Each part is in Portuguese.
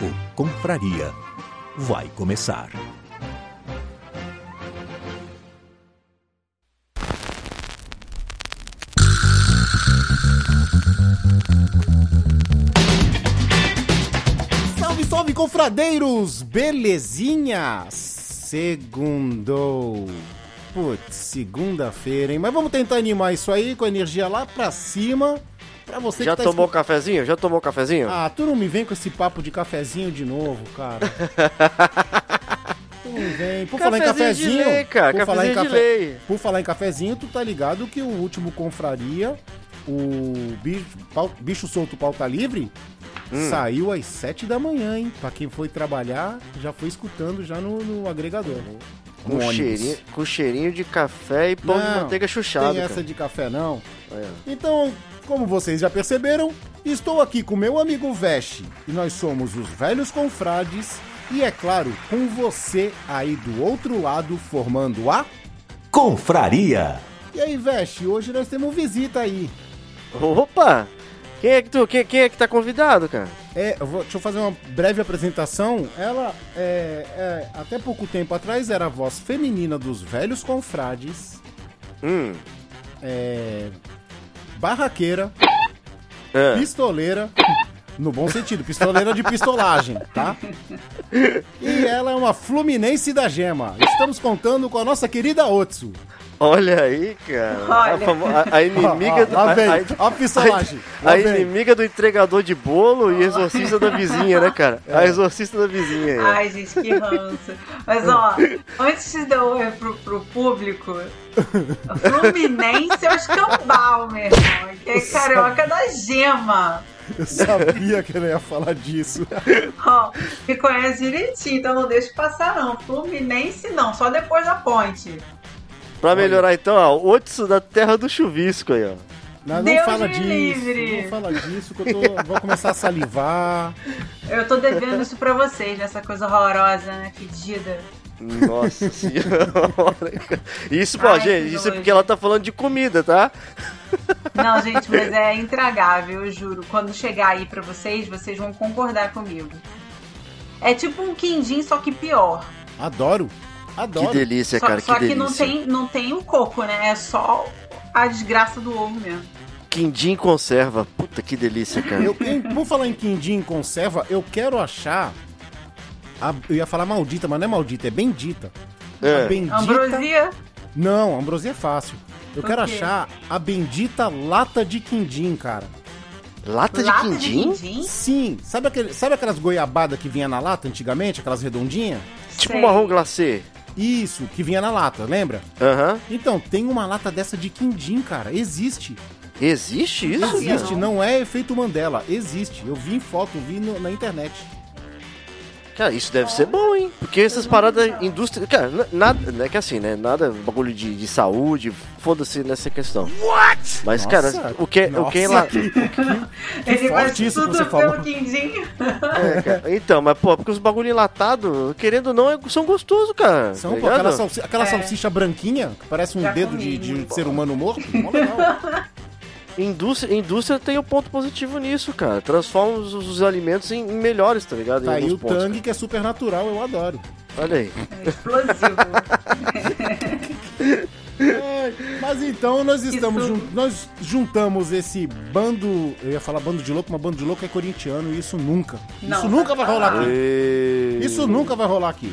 O Confraria vai começar. Salve, salve, confradeiros! Belezinha? Segundou. Putz, segunda-feira, hein? Mas vamos tentar animar isso aí com a energia lá pra cima. Pra você Já que tá tomou cafezinho? Já tomou cafezinho? Ah, tu não me vem com esse papo de cafezinho de novo, cara. tu não vem. Por falar em Cafezinho cafezinho. de lei, cara, por falar em cafezinho de lei. Por falar em cafezinho, tu tá ligado que o último confraria, o bicho, pau- bicho solto pauta livre, Hum. saiu às 7 da manhã, hein? Pra quem foi trabalhar, já foi escutando já no, no agregador. com, No cheirinho, com cheirinho de café e pão de Não, manteiga chuchado. Tem essa cara. de café, não. Olha. Então, como vocês já perceberam, estou aqui com meu amigo Veste e nós somos os velhos confrades e é claro, com você aí do outro lado formando a. Confraria! E aí, Veste, hoje nós temos visita aí. Opa! Quem é que tu, quem, quem é que tá convidado, cara? É, eu vou- deixa eu fazer uma breve apresentação. Ela, é, é, até pouco tempo atrás, era a voz feminina dos velhos confrades, Hum. é, barraqueira, Ah. pistoleira, no bom sentido, pistoleira de pistolagem, tá? E ela é uma fluminense da gema. Estamos contando com a nossa querida Otsu. Olha aí, cara. Olha. A, famo- a- a inimiga Ó, do. lá a- vem, a- a pistolagem. A, vem. inimiga do entregador de bolo e exorcista da vizinha, né, cara? É. A exorcista da vizinha aí. ó. Ai, gente, que ranço. Mas, ó, antes de dar oi pro, pro público, Fluminense é o escambau, meu irmão. Que é carioca da gema. Eu sabia que ela ia falar disso. Ó, me conhece direitinho, então não deixa passar, não. Fluminense não, só depois da ponte. Pra melhorar então, ó, o Otsu da terra do chuvisco aí, ó. Não, não Deus fala disso. livre. Não fala disso, que eu tô, vou começar a salivar. Eu tô devendo isso pra vocês, nessa coisa horrorosa, né? Fedida. Nossa senhora. Isso, pô, Ai, gente, isso é porque ela tá falando de comida, tá? Não, gente, mas é intragável, eu juro. Quando chegar aí pra vocês, vocês vão concordar comigo. É tipo um quindim, só que pior. Adoro. Que Adoro. delícia, Só, cara, que só que delícia. não tem, não tem o coco, né? É só a desgraça do ovo mesmo. Quindim conserva. Puta que delícia, cara. Eu, em- por falar em quindim em conserva, eu quero achar. a- eu ia falar maldita, mas não é maldita, é bendita. É. A bendita. Ambrosia, Não, ambrosia é fácil. Eu quero achar a bendita lata de quindim, cara. Lata de lata de quindim? quindim. Sim, sabe, aquele, sabe aquelas goiabadas que vinha na lata antigamente, aquelas redondinhas? Tipo Sei. marrom glacê. Isso, que vinha na lata, lembra? Aham. Então, tem uma lata dessa de quindim, cara. Existe. Existe isso? Existe. não é efeito Mandela. Existe. Eu vi em foto, vi no- na internet. Cara, isso deve ser bom, hein? Porque essas paradas, indústria. Cara, nada. Não é que assim, né? Nada bagulho de, de saúde, foda-se nessa questão. What? Mas, Nossa, cara, o que, o que é lá. Ele faz isso que tudo você falou. É, cara. Então, mas, pô, porque os bagulho enlatado, querendo ou não, é- são gostosos, cara. São, tá pô, aquela, ligado? salsi- aquela É. salsicha branquinha, que parece um Já dedo comi, de, de ser humano morto. Mó legal. Indústria, indústria tem o ponto positivo nisso, cara. Transforma os, os alimentos em, em melhores, tá ligado? Em Tá aí o pontos, Tang, que é super natural, eu adoro. Olha aí. É explosivo. É, mas então nós estamos Isso. jun- nós juntamos esse bando, eu ia falar bando de louco, mas bando de louco é corintiano e isso nunca. Não, isso nunca vai rolar aqui. E- Isso nunca vai rolar aqui.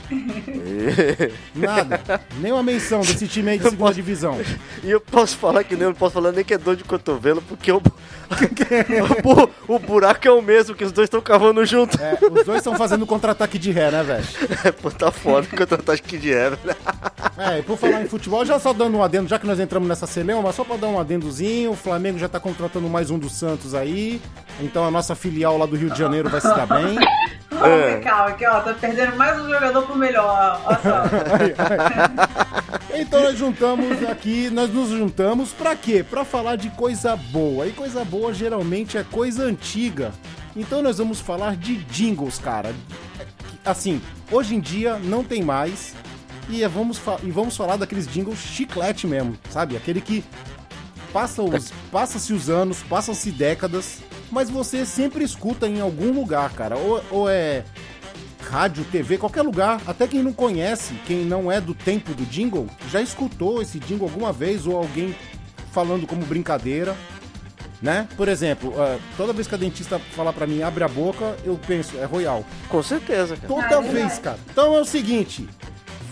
Nada. Nem uma menção desse time aí de segunda divisão. E eu posso falar que nem eu não posso falar nem que é dor de cotovelo, porque o, o, o buraco é o mesmo, que os dois estão cavando junto. É, os dois estão fazendo contra-ataque de ré, né, velho? Pô, tá foda contra o Tasque de Eva. É, e por falar em futebol, já só dando um adendo, já que nós entramos nessa celeuma, mas só pra dar um adendozinho, o Flamengo já tá contratando mais um dos Santos aí, então a nossa filial lá do Rio de Janeiro vai se dar bem. Calma, calma, aqui, ó. Tá perdendo mais um jogador pro melhor. Olha só. Então nós juntamos aqui, nós nos juntamos pra quê? Pra falar de coisa boa. E coisa boa geralmente é coisa antiga. Então nós vamos falar de jingles, cara. Assim, hoje em dia não tem mais. E, é- vamos, e vamos falar daqueles jingles chiclete mesmo, sabe? Aquele que passa os, passa-se os anos, passam-se décadas, mas você sempre escuta em algum lugar, cara. Ou, ou é rádio, TV, qualquer lugar, até quem não conhece, quem não é do tempo do jingle, já escutou esse jingle alguma vez ou alguém falando como brincadeira, né? Por exemplo, eh, toda vez que a dentista falar pra mim abre a boca, eu penso, é Royal. Com certeza, cara. Toda Ah, é vez, cara. Então é o seguinte,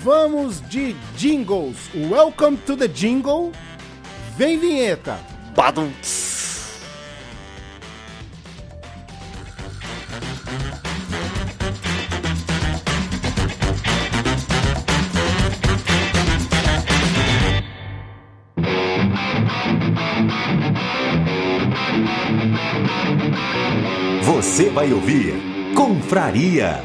vamos de jingles. Welcome to the jingle. Vem vinheta. Badum. Você vai ouvir Confraria.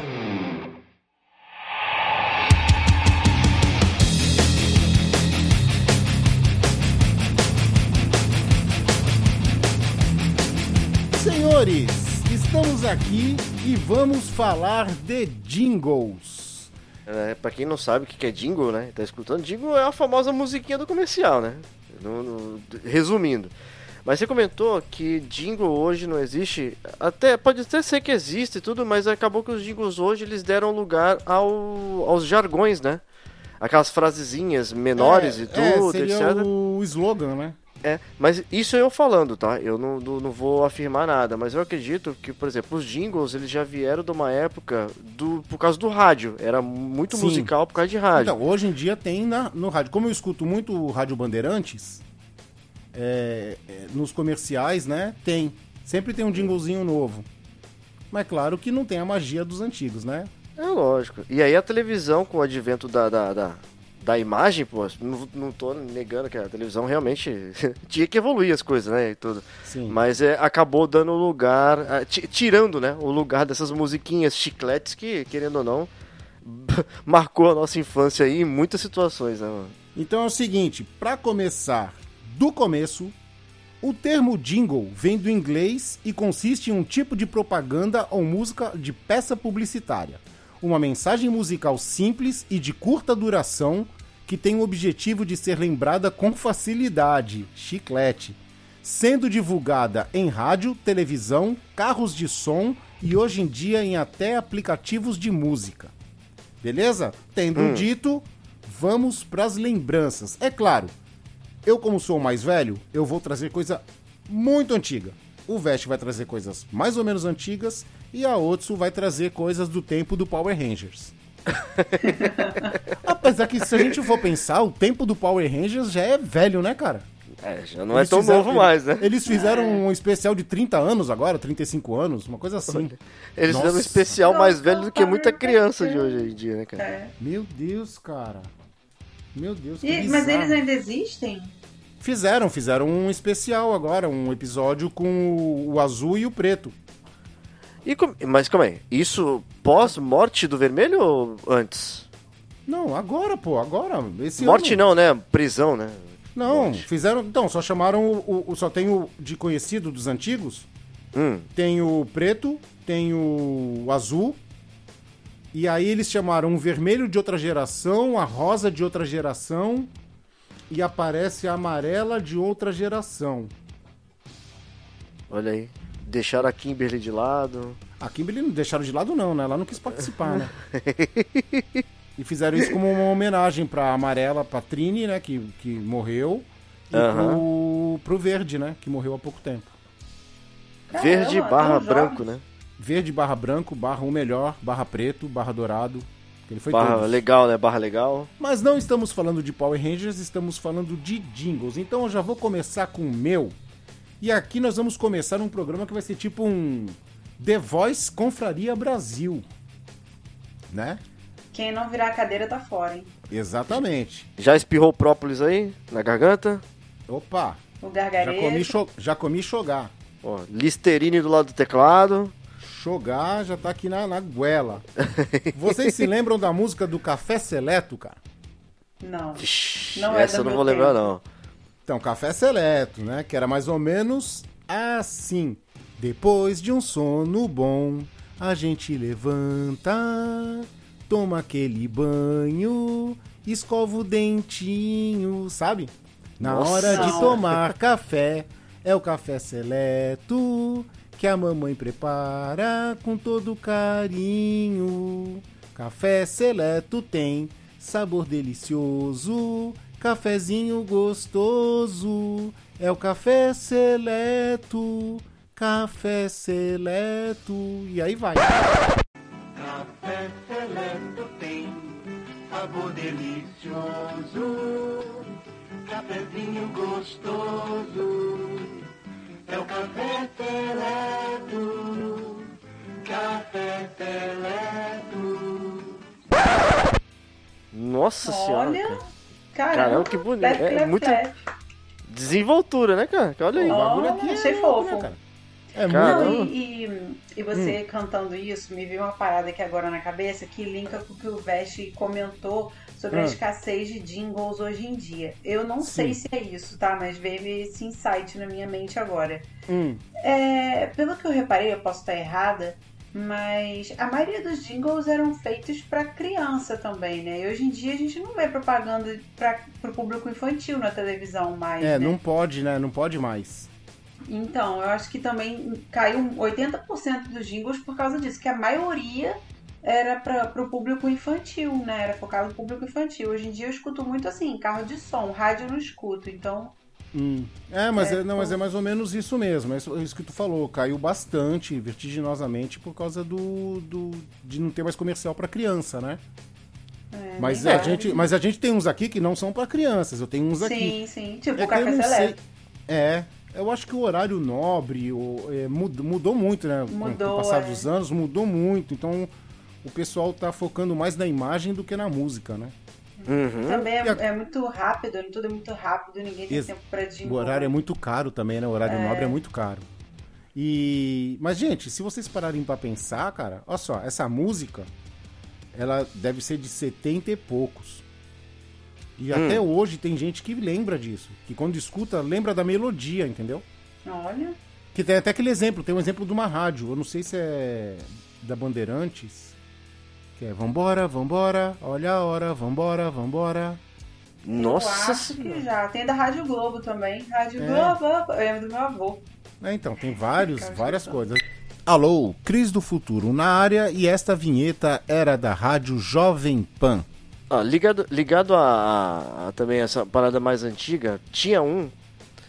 Senhores, estamos aqui e vamos falar de jingles. É, pra quem não sabe o que é jingle, né? Tá escutando? Jingle é a famosa musiquinha do comercial, né? No- no- resumindo. Mas você comentou que jingle hoje não existe. Até pode até ser que existe e tudo, mas acabou que os jingles hoje eles deram lugar ao, aos jargões, né? Aquelas frasezinhas menores É, e tudo, é, seria etc. o slogan, né? É, mas isso eu falando, tá? Eu não, não, não vou afirmar nada, mas eu acredito que, por exemplo, os jingles, eles já vieram de uma época do, por causa do rádio. Era muito Sim. musical por causa de rádio. Então, hoje em dia tem na, no rádio. Como eu escuto muito Rádio Bandeirantes, é, é, nos comerciais, né? Tem. Sempre tem um jinglezinho novo. Mas claro que não tem a magia dos antigos, né? É lógico. E aí a televisão, com o advento da, da, da, da imagem, pô, não, não tô negando que a televisão realmente tinha que evoluir as coisas, né? E tudo. Sim. Mas é, acabou dando lugar, ti- tirando, né? O lugar dessas musiquinhas chicletes que, querendo ou não, marcou a nossa infância aí em muitas situações, né, mano? Então é o seguinte, para começar do começo, o termo jingle vem do inglês e consiste em um tipo de propaganda ou música de peça publicitária. Uma mensagem musical simples e de curta duração que tem o objetivo de ser lembrada com facilidade, chiclete, sendo divulgada em rádio, televisão, carros de som e hoje em dia em até aplicativos de música. Beleza? Tendo dito, vamos pras lembranças. É claro, eu como sou o mais velho, eu vou trazer coisa muito antiga. O Vest vai trazer coisas mais ou menos antigas e a Otsu vai trazer coisas do tempo do Power Rangers. Apesar que se a gente for pensar, o tempo do Power Rangers já é velho, né, cara? É, já não Eles é tão fizeram- novo mais, né? Eles fizeram um especial de 30 anos agora, 35 anos, uma coisa assim. Eles Nossa. fizeram um especial mais velho do que muita criança de hoje em dia, né, cara? É. Meu Deus, cara. Meu Deus, que E- mas eles ainda existem? Fizeram, fizeram um especial agora, um episódio com o, o azul e o preto. E com- Mas calma aí, isso pós-morte do vermelho ou antes? Não, agora, pô, agora. Esse morte ano. não, né? Prisão, né? Não, Morte. fizeram. Então, só chamaram o, o- o- Só tem o de conhecido dos antigos. Hum, Tem o preto, tem o azul. E aí eles chamaram o vermelho de outra geração, a rosa de outra geração. E aparece a amarela de outra geração. olha aí. Deixaram a Kimberly de lado. A Kimberly não deixaram de lado, não, né? Ela não quis participar, né? e fizeram isso como uma homenagem pra Amarela, pra Trini, né? Que, que morreu. E Aham. pro, pro verde, né? Que morreu há pouco tempo. Verde Caramba, barra branco, né? Verde barra branco, barra o melhor, barra preto, barra dourado. Ele foi Barra todos. legal, né? Barra legal. Mas não estamos falando de Power Rangers, estamos falando de jingles. Então eu já vou começar com o meu. E aqui nós vamos começar um programa que vai ser tipo um The Voice Confraria Brasil. Né? Quem não virar a cadeira tá fora, hein? Exatamente. Já espirrou o própolis aí na garganta? Opa, O já gargarejo. comi, cho já comi chogar. Ó, Listerine do lado do teclado. Chogar já tá aqui na, na goela. Vocês se lembram da música do Café Seleto, cara? Não. Não é essa do eu não vou lembrar, tempo. não. Então, Café Seleto, né? Que era mais ou menos assim. Depois de um sono bom, a gente levanta, toma aquele banho, escova o dentinho, sabe? Na Nossa. hora de tomar café, é o café seleto que a mamãe prepara com todo carinho. Café seleto tem sabor delicioso, cafezinho gostoso. É o café seleto, café seleto. E aí vai. Café Seleto tem sabor delicioso, cafezinho gostoso. É o café Seleto, café Seleto. Nossa senhora. Olha. cara. Caramba, Caramba, que bonito. Clap, É clap, muito-. Desenvoltura, né, cara? Olha aí. O bagulho aqui é achei fofo. né, cara? É Cara, muito. Não, e, e, e você cantando isso, me veio uma parada aqui agora na cabeça que linka com o que o Veste comentou sobre a Ah. escassez de jingles hoje em dia. Eu não sei se é isso, tá? Mas veio esse insight na minha mente agora. Hum, É, pelo que eu reparei, eu posso estar errada, mas a maioria dos jingles eram feitos para criança também, né? E hoje em dia a gente não vê propaganda para o público infantil na televisão mais, é, né? não pode, né? Não pode mais. Então, eu acho que também caiu 80% dos jingles por causa disso, que a maioria era para o público infantil, né? Era focado no público infantil. Hoje em dia eu escuto muito assim, carro de som, rádio eu não escuto, então Hum. É, mas é, É, não, mas é mais ou menos isso mesmo. É isso, é isso que tu falou. Caiu bastante, vertiginosamente, por causa do, do de não ter mais comercial pra criança, né? é, Mas nem a gente, mas a gente tem uns aqui que não são pra crianças. Eu tenho uns aqui. Sim, sim. Tipo É Café. Seleto. É, eu acho que o horário nobre o- é, mud- mudou muito, né? Com- Com, Mudou, o passar é. dos anos, mudou muito. Então, o pessoal tá focando mais na imagem do que na música, né? Uhum. Também é, a- é muito rápido, tudo é muito rápido, ninguém tem Ex- tempo pra jingle. O horário é muito caro também, né? O horário nobre é muito caro. E mas gente, se vocês pararem pra pensar, cara, olha só, essa música ela deve ser de 70 e poucos. E Hum. até hoje tem gente que lembra disso, que quando escuta lembra da melodia, entendeu? Olha, Que tem até aquele exemplo, tem um exemplo de uma rádio, eu não sei se é da Bandeirantes, que é Vambora, vambora, olha a hora, vambora, vambora. eu Nossa acho que já. Tem da Rádio Globo também. Rádio É. Globo, eu lembro do meu avô. É, então, tem vários, várias coisas. Alô, Cris do Futuro na área e esta vinheta era da rádio Jovem Pan. Ah, ligado ligado a, a- a também essa parada mais antiga, tinha um.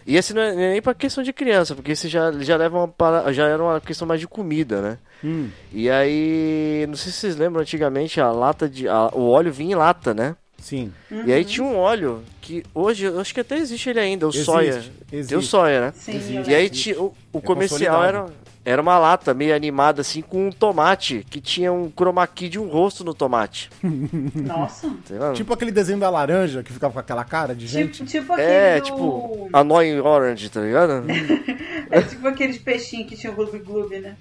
E esse não é nem pra questão de criança, porque esse já, já leva uma para- já era uma questão mais de comida, né? Hum, E aí, não sei se vocês lembram antigamente a lata de a- o óleo vinha em lata, né? sim. E aí tinha um óleo que hoje eu acho que até existe ele ainda, o Existe, soia. existe. Tem o soia, né? Sim, E aí tinha, o, o É comercial era. Era uma lata meio animada assim com um tomate que tinha um chroma key de um rosto no tomate. Nossa. Tipo aquele desenho da laranja que ficava com aquela cara de gente. Tipo, tipo aquele é, do- tipo, Annoying Orange, tá ligado? É tipo aqueles peixinhos que tinham gloob gloob, né?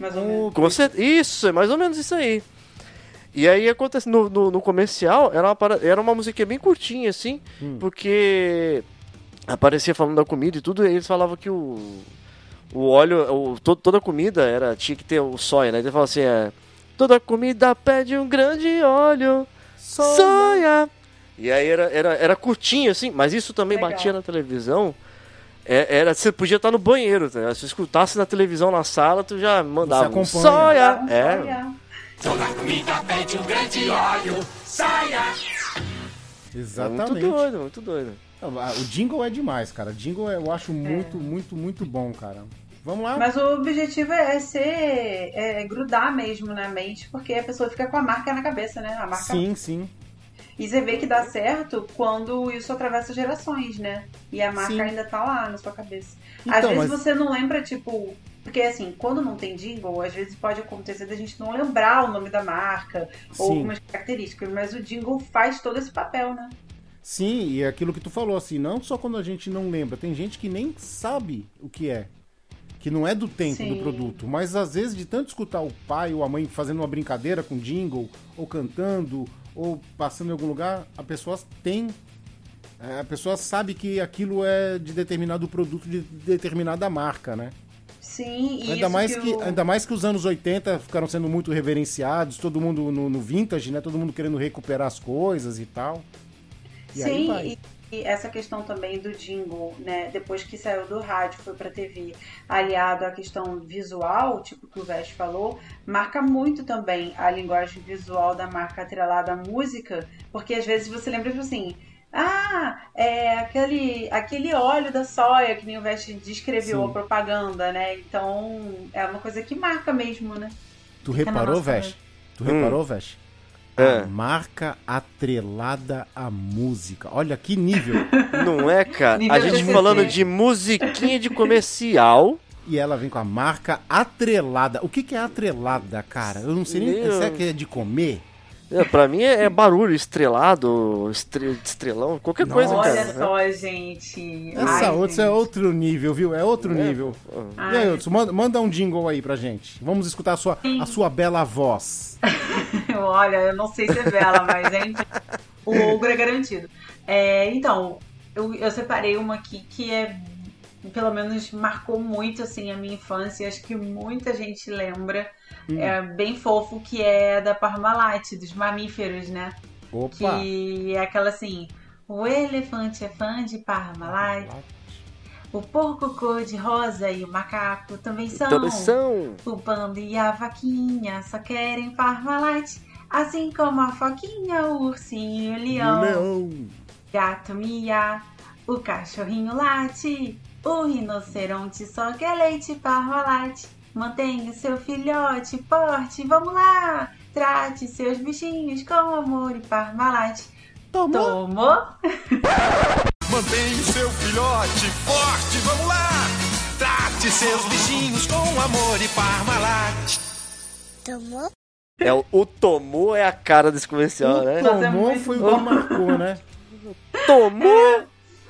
Mais ou menos. Com cer- Isso, é mais ou menos isso aí. E aí acontece no, no, no comercial, era uma, para- era uma musiquinha bem curtinha, assim, porque aparecia falando da comida e tudo, e eles falavam que o, o óleo, o, to- toda a comida era, tinha que ter o soia, né? Ele falava assim, é, toda comida pede um grande óleo, soia. E aí era, era, era curtinho, assim, mas isso também Legal. batia na televisão. É- era, você podia estar no banheiro, tá? se você escutasse na televisão na sala, tu já mandava um acompanha. soia. Vamos É, olhar. Exatamente. muito doido, muito doido. O jingle é demais, cara. Jingle é- eu acho muito, muito, muito bom, cara. Vamos lá? Mas o objetivo é ser. É grudar mesmo na mente, porque a pessoa fica com a marca na cabeça, né? A marca. Sim, sim. E você vê que dá certo quando isso atravessa gerações, né? E a marca Sim. ainda tá lá na sua cabeça. Então, às vezes mas- você não lembra, tipo. Porque assim, quando não tem jingle, às vezes pode acontecer da gente não lembrar o nome da marca ou Sim. algumas características, mas o jingle faz todo esse papel, né? Sim, e é aquilo que tu falou, assim, não só quando a gente não lembra, tem gente que nem sabe o que é. Que não é do tempo Sim. do produto, mas às vezes de tanto escutar o pai ou a mãe fazendo uma brincadeira com jingle, ou cantando, ou passando em algum lugar, a pessoa tem. é, A pessoa sabe que aquilo é de determinado produto de determinada marca, né? Sim, e Ainda isso mais que, o- ainda mais que os anos 80 ficaram sendo muito reverenciados, todo mundo no, no vintage, né? Todo mundo querendo recuperar as coisas e tal. E aí Sim, vai. e, e essa questão também do jingle, né? Depois que saiu do rádio, foi pra TV, aliado à questão visual, tipo que o Vest falou, marca muito também a linguagem visual da marca atrelada à música, porque às vezes você lembra tipo assim. Ah, é aquele, aquele óleo da soia que nem o Vest descreveu Sim. a propaganda, né? Então é uma coisa que marca mesmo, né? Tu Fica reparou, Vesh? Tu Hum. reparou, Vesh? É. A marca atrelada à música. Olha que nível. Não é, cara? Nível A gente falando de musiquinha de comercial. e ela vem com a marca atrelada. O que, que é atrelada, cara? Eu não sei nem. Meu. Será que é de comer? É, pra mim é, é barulho, estrelado, estre- estrelão, qualquer coisa, Olha cara. né? só, gente. Essa Ai, outra é gente. outro nível, viu? É outro É. nível. E Ai, aí, Hudson, manda, manda um jingle aí pra gente. Vamos escutar a sua, a sua bela voz. Olha, eu não sei se é bela, mas gente, o ogro é garantido. É, então, eu, eu separei uma aqui que é, pelo menos marcou muito assim a minha infância. Acho que muita gente lembra. Hum. É bem fofo que é da Parmalat, dos mamíferos, né? Opa! Que é aquela assim. O elefante é fã de Parmalat, o porco cor de rosa e o macaco também são. Também são. O panda e a vaquinha só querem Parmalat, assim como a foquinha, o ursinho e o leão. Leão. Gato mia, o cachorrinho late, o rinoceronte só quer leite Parmalat. Mantenha seu filhote forte, vamos lá! Trate seus bichinhos com amor e Parmalat. Tomou. Tomou? Mantenha o seu filhote forte, vamos lá! Trate seus bichinhos com amor e Parmalat. É, o, o Tomou é a cara desse comercial, né? Nossa, é Tomou muito foi o que marcou, né? Tomou!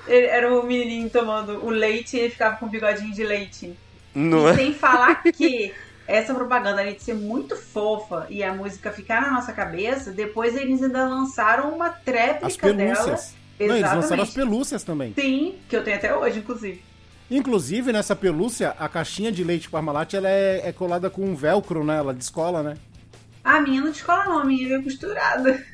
Era o menininho tomando o leite e ele ficava com um bigodinho de leite. Não e é? sem falar que essa propaganda, além de ser muito fofa e a música ficar na nossa cabeça, depois eles ainda lançaram uma As tréplica dela. pelúcias. Não, eles lançaram as pelúcias também. Sim, que eu tenho até hoje, inclusive. Inclusive, nessa pelúcia, a caixinha de leite Parmalat ela é, é colada com um velcro, né? Ela descola, né? A minha não descola não, a minha veio costurada.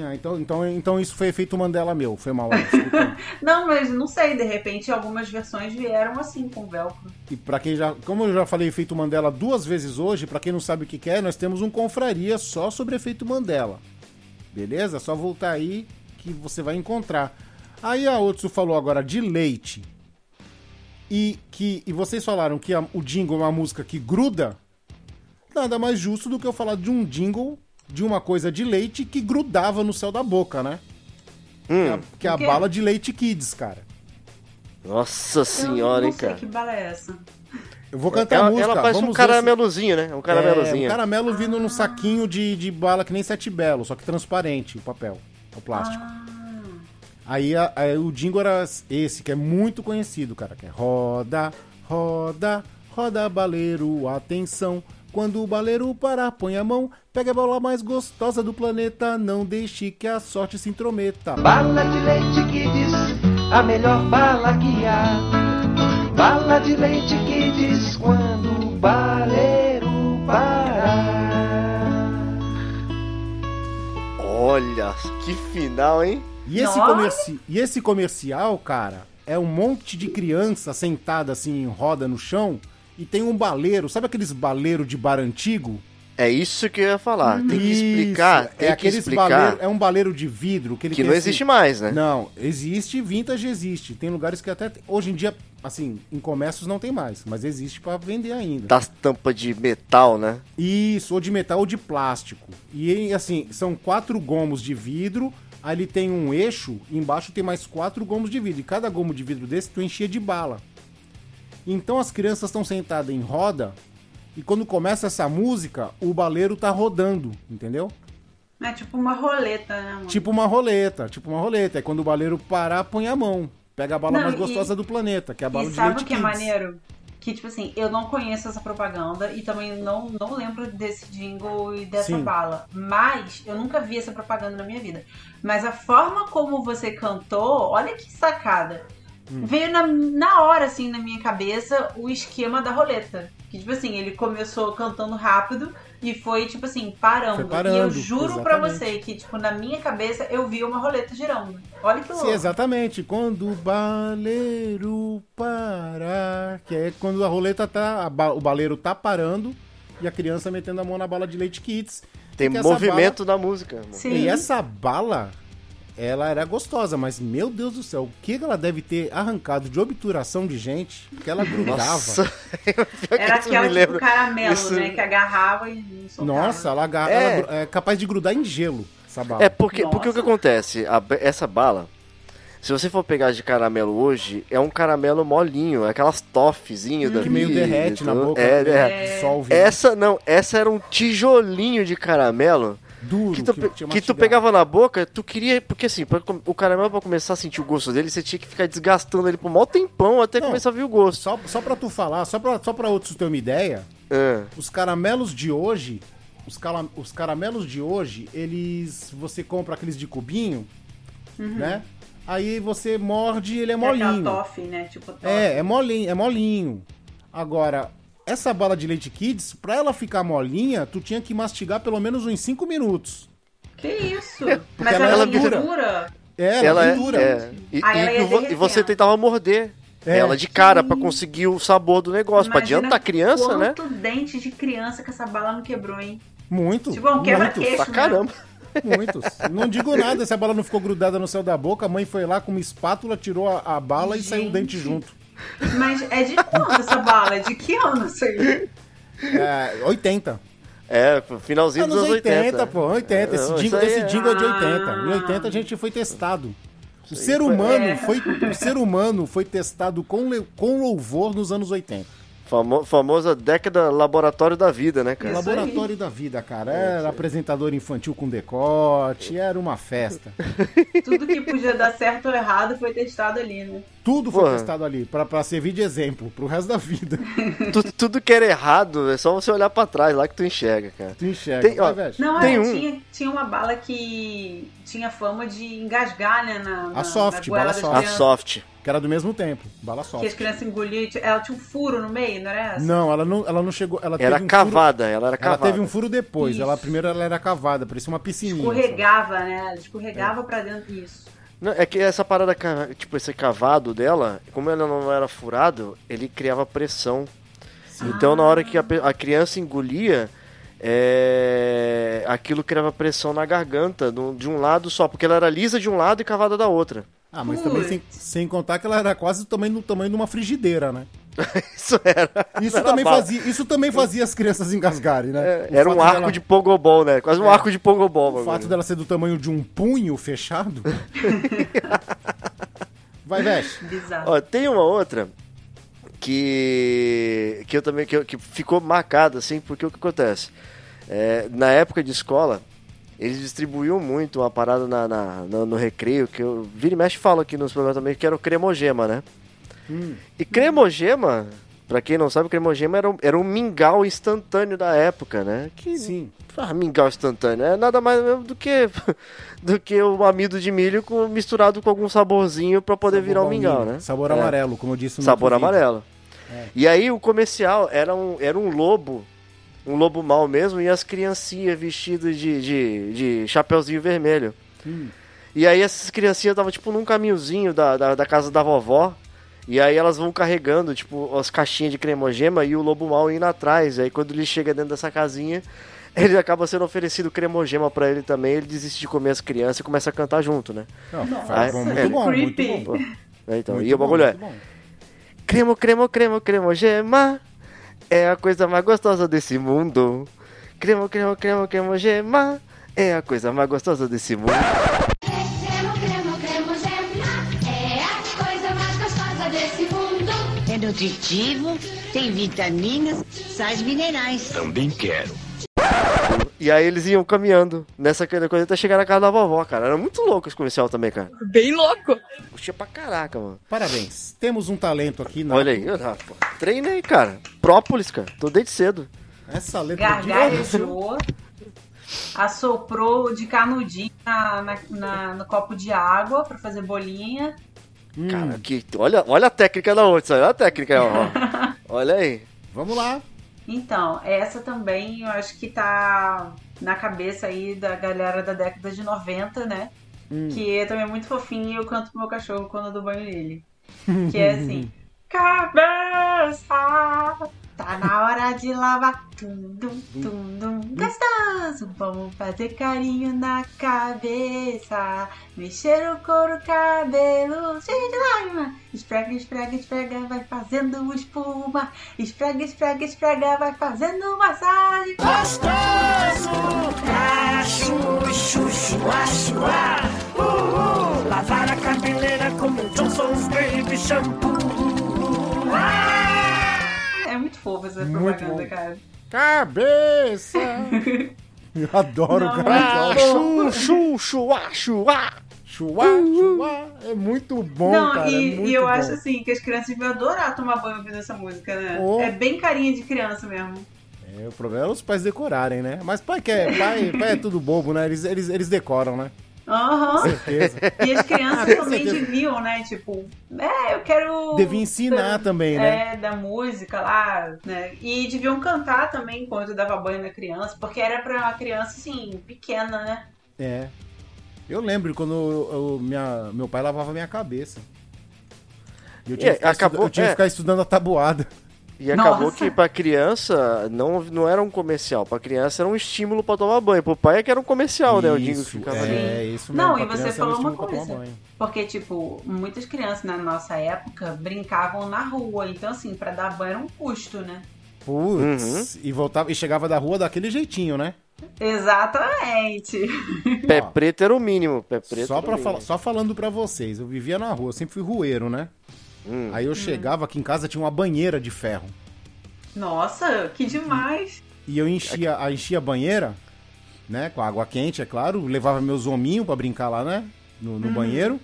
Ah, então, então, então isso foi efeito Mandela meu. Foi mal. Não, mas não sei, de repente algumas versões vieram assim, com velcro. e pra quem já. Como eu já falei efeito Mandela duas vezes hoje, pra quem não sabe o que que é, nós temos um confraria só sobre efeito Mandela. Beleza? É só voltar aí que você vai encontrar. Aí a Otsu falou agora de leite. E que e vocês falaram que a- o jingle é uma música que gruda. Nada mais justo do que eu falar de um jingle de uma coisa de leite que grudava no céu da boca, né? Que é a- Hum, que é a O quê? bala de leite kids, cara. nossa eu senhora, não hein, sei cara. que bala é essa. Eu vou cantar a Ela, música. ela faz Vamos um se- caramelozinho, né? Um É, caramelozinho. um caramelo vindo num saquinho de, de bala que nem sete belo, só que transparente o papel, o plástico. Ah, Aí, a- aí o jingle era esse, que é muito conhecido, cara, que é roda, roda, roda baleiro, atenção. Quando o baleiro parar, põe a mão, pega a bola mais gostosa do planeta, não deixe que a sorte se intrometa. Bala de leite que diz a melhor bala que há. Bala de leite que diz quando o baleiro parar. Olha, que final, hein? E esse, comerci... e esse comercial, cara, é um monte de criança sentada assim em roda no chão e tem um baleiro, sabe aqueles baleiros de bar antigo? É isso que eu ia falar. Tem que Isso, explicar, tem é que explicar baleiro, é um baleiro de vidro que ele que não assim- existe mais, né? Não, existe, vintage existe. Tem lugares que até hoje em dia, assim, em comércios não tem mais, mas existe pra vender ainda. Das tampas de metal, né? Isso, ou de metal ou de plástico. E assim, são quatro gomos de vidro, aí ele tem um eixo, e embaixo tem mais quatro gomos de vidro. E cada gomo de vidro desse tu enchia de bala. Então as crianças estão sentadas em roda, e quando começa essa música, o baleiro tá rodando, entendeu? É tipo uma roleta, né? Tipo uma roleta, tipo uma roleta. É quando o baleiro parar, põe a mão. Pega a bala Não, mais e- gostosa do planeta, que é a bala E de sabe leite o que é Kids. maneiro? Que, tipo assim, eu não conheço essa propaganda e também não, não lembro desse jingle e dessa Sim. bala. Mas eu nunca vi essa propaganda na minha vida. Mas a forma como você cantou, olha que sacada. Hum. Veio na, na hora, assim, na minha cabeça, o esquema da roleta. Que, tipo assim, ele começou cantando rápido e foi, tipo assim, parando. Foi parando, e eu juro pra exatamente. você que, tipo, na minha cabeça eu vi uma roleta girando. Olha que louco. Sim, exatamente. Quando o baleiro parar. Que é quando a roleta tá. a ba- o baleiro tá parando e a criança metendo a mão na bala de leite kits. Tem movimento na música. mano. Sim. E essa bala, ela era gostosa, mas meu Deus do céu, o que ela deve ter arrancado de obturação de gente que ela grudava. Nossa, Era aquela tipo lembra. caramelo, Isso- né? Que agarrava e soltava. Nossa, ela, agarra- É. ela é capaz de grudar em gelo, essa bala. É porque, porque o que acontece? A essa bala, se você for pegar de caramelo hoje, é um caramelo molinho, é aquelas toffezinhas da que meio vida, derrete na boca, É, meio é. dissolve. Essa não, essa era um tijolinho de caramelo duro que tu, que, que tu pegava na boca, tu queria. Porque assim, pra o caramelo pra começar a sentir o gosto dele, você tinha que ficar desgastando ele por um maior tempão até Não. começar a vir o gosto. Só, só pra tu falar, só pra, só pra outros terem uma ideia, É. os caramelos de hoje, os, cala- os caramelos de hoje, eles. Você compra aqueles de cubinho, né? Aí você morde e ele é é molinho. toffee, né? Tipo toffee. É, é molinho, é molinho. Agora, essa bala de leite kids, pra ela ficar molinha, tu tinha que mastigar pelo menos uns 5 minutos. Que isso? Mas ela- ela, ela vinha dura. dura. É, ela, Ela é é, dura. é. E, Aí e- ela e e você tentava morder É. ela de cara pra conseguir o sabor do negócio. Pra adiantar a criança, né? Quanto dente de criança que essa bala não quebrou, hein? Muito. Tipo, é um muitos, quebra-queixo. Pra caramba. muitos. Não digo nada, se a bala não ficou grudada no céu da boca, a mãe foi lá com uma espátula, tirou a, a bala e saiu o dente Gente. junto. Mas é de quando essa bala? É de que ano isso aí? É, 80. É, finalzinho Anos dos anos 80, 80. pô, 80. Esse Não, jingle, isso aí esse é- jingle é de 80. Ah. Em 80 a gente foi testado. O ser foi- humano É. foi, o ser humano foi testado com, com louvor nos anos 80. Famo- famosa década laboratório da vida, né, cara? Isso aí. Laboratório da vida, cara. Era apresentador infantil com decote, era uma festa. Tudo que podia dar certo ou errado foi testado ali, né? Tudo foi Porra. testado ali, pra, pra servir de exemplo, pro resto da vida. tudo, tudo que era errado, é só você olhar pra trás lá que tu enxerga, cara. Tu enxerga, Tem, ó, vai, velho. Não, Tem é, um. tinha, tinha uma bala que tinha fama de engasgar, né? Na, na, soft, na goela bala das soft. A crianças, soft. Que era do mesmo tempo, bala Que as soft. crianças engoliam e tinha- ela tinha um furo no meio, não era essa? Não, ela não, ela não chegou. Ela Era teve um cavada, ela era Furo, ela cavada. teve um furo depois. Isso. Ela primeiro ela era cavada, parecia uma piscininha. sabe? Escorregava, né? Ela escorregava pra dentro disso. Não, é que essa parada, tipo, esse cavado dela, como ela não era furado, ele criava pressão. Então, na hora que a, a criança engolia, é, aquilo criava pressão na garganta, de um lado só, porque ela era lisa de um lado e cavada da outra. Ah, mas também sem, sem contar que ela era quase do tamanho, do tamanho de uma frigideira, né? Isso era. Isso era também, fazia, isso também fazia as crianças engasgarem, né? É, era um arco dela- de pogobol, né? Quase um arco de pogobol. O bagulho. fato dela ser do tamanho de um punho fechado. Vai, Veste. Bizarro. Ó, tem uma outra que que eu também que, eu- que ficou marcada assim, porque o que acontece? É, na época de escola, eles distribuíam muito uma parada na, na- no, no recreio, que eu vira e mexe falo aqui nos programas também, que era o cremogema, né? Hum. E cremogema, pra quem não sabe, cremogema era um, era um mingau instantâneo da época, né? Que Sim. ah, mingau instantâneo é nada mais do que do que o amido de milho com- misturado com algum saborzinho pra poder virar um Sabor mingau, né? Sabor É. amarelo, como eu disse no Sabor amarelo. E aí o comercial era um, era um lobo, um lobo mau mesmo, e as criancinhas vestidas de, de, de chapeuzinho vermelho. Hum. E aí essas criancinhas estavam tipo num caminhozinho da, da, da casa da vovó. E aí elas vão carregando, tipo, as caixinhas de cremogema e o lobo mau indo atrás. Aí quando ele chega dentro dessa casinha, ele acaba sendo oferecido cremogema pra ele também, ele desiste de comer as crianças e começa a cantar junto, né? Não, Nossa, faz- muito é bom, muito creepy. bom. É, Então, Muito e o bom, bagulho é, muito bom. cremo, cremo, cremo, cremogema é a coisa mais gostosa desse mundo. Cremo, cremo, cremo, cremogema é a coisa mais gostosa desse mundo. Cremo, cremo, cremo, gema é a coisa mais gostosa desse mundo. É nutritivo, tem vitaminas, sais minerais. E aí eles iam caminhando nessa coisa até chegar na casa da vovó, cara. Era muito louco esse comercial também, cara. Bem louco. Puxa pra caraca, mano. Parabéns. Temos um talento aqui na. Olha aí, eu, ah, pô, treinei, cara. Própolis, cara. Tô desde cedo. Essa letra Gargarejou, assoprou de canudinho na, na- na- no copo de água pra fazer bolinha. Hum, Cara, que, olha, olha a técnica da outra, olha a técnica, ó. Olha aí. Vamos lá. Então, essa também eu acho que tá na cabeça aí da galera da década de 90, né? Hum. Que é também muito fofinho e eu canto pro meu cachorro quando eu dou banho nele. Que é assim: Cabeça! Tá na hora de lavar. Tum, dum, tum. Gostoso! Vamos fazer carinho na cabeça. Mexer o couro, cabelo cheio de lágrima. Esfrega, esfrega, esfrega, vai fazendo espuma. Esfrega, esfrega, esfrega, vai fazendo massagem. Lavar a cabeleira como Johnson's Baby Shampoo. É muito fofo essa Muito propaganda, bom. cara. Cabeça! Eu adoro Não, o cara. Chu, chu, chuá, chuá. Chuá, chuá. É muito bom, Não, cara. é e, muito e eu bom. acho assim que as crianças vão adorar tomar banho ouvindo essa música, né? Oh. É bem carinha de criança mesmo. É, o problema é os pais decorarem, né? Mas pai quer, pai, pai é tudo bobo, né? Eles, eles, eles decoram, né? Aham. Certeza. E as Ah, crianças com também deviam, né? Tipo, é, eu quero. Devia ensinar também, né? É, da música lá, né? E deviam cantar também enquanto dava banho na criança, porque era pra uma criança, assim, pequena, né? É. Eu lembro quando eu- eu- minha, meu pai lavava minha cabeça. E eu tinha, É, que, ficar acabou- eu tinha que é. ficar estudando a tabuada. E acabou Nossa. que pra criança não, não era um comercial. Pra criança era um estímulo pra tomar banho. Pro pai é que era um comercial, né? O Dingo Isso, ficava é, ali. isso mesmo. Não, pra e você é um falou uma coisa. Porque, tipo, muitas crianças na nossa época brincavam na rua. Então, assim, pra dar banho era um custo, né? Putz, Uhum. e voltava e chegava da rua daquele jeitinho, né? Exatamente. Pé preto era o mínimo. Pé preto Só, pra só falando pra vocês, eu vivia na rua, eu sempre fui rueiro, né? Hum. Aí eu chegava aqui em casa, tinha uma banheira de ferro. Nossa, que demais. E eu enchia, a, enchia a banheira, né? Com água quente, é claro. Levava meus hominhos pra brincar lá, né? No, no banheiro.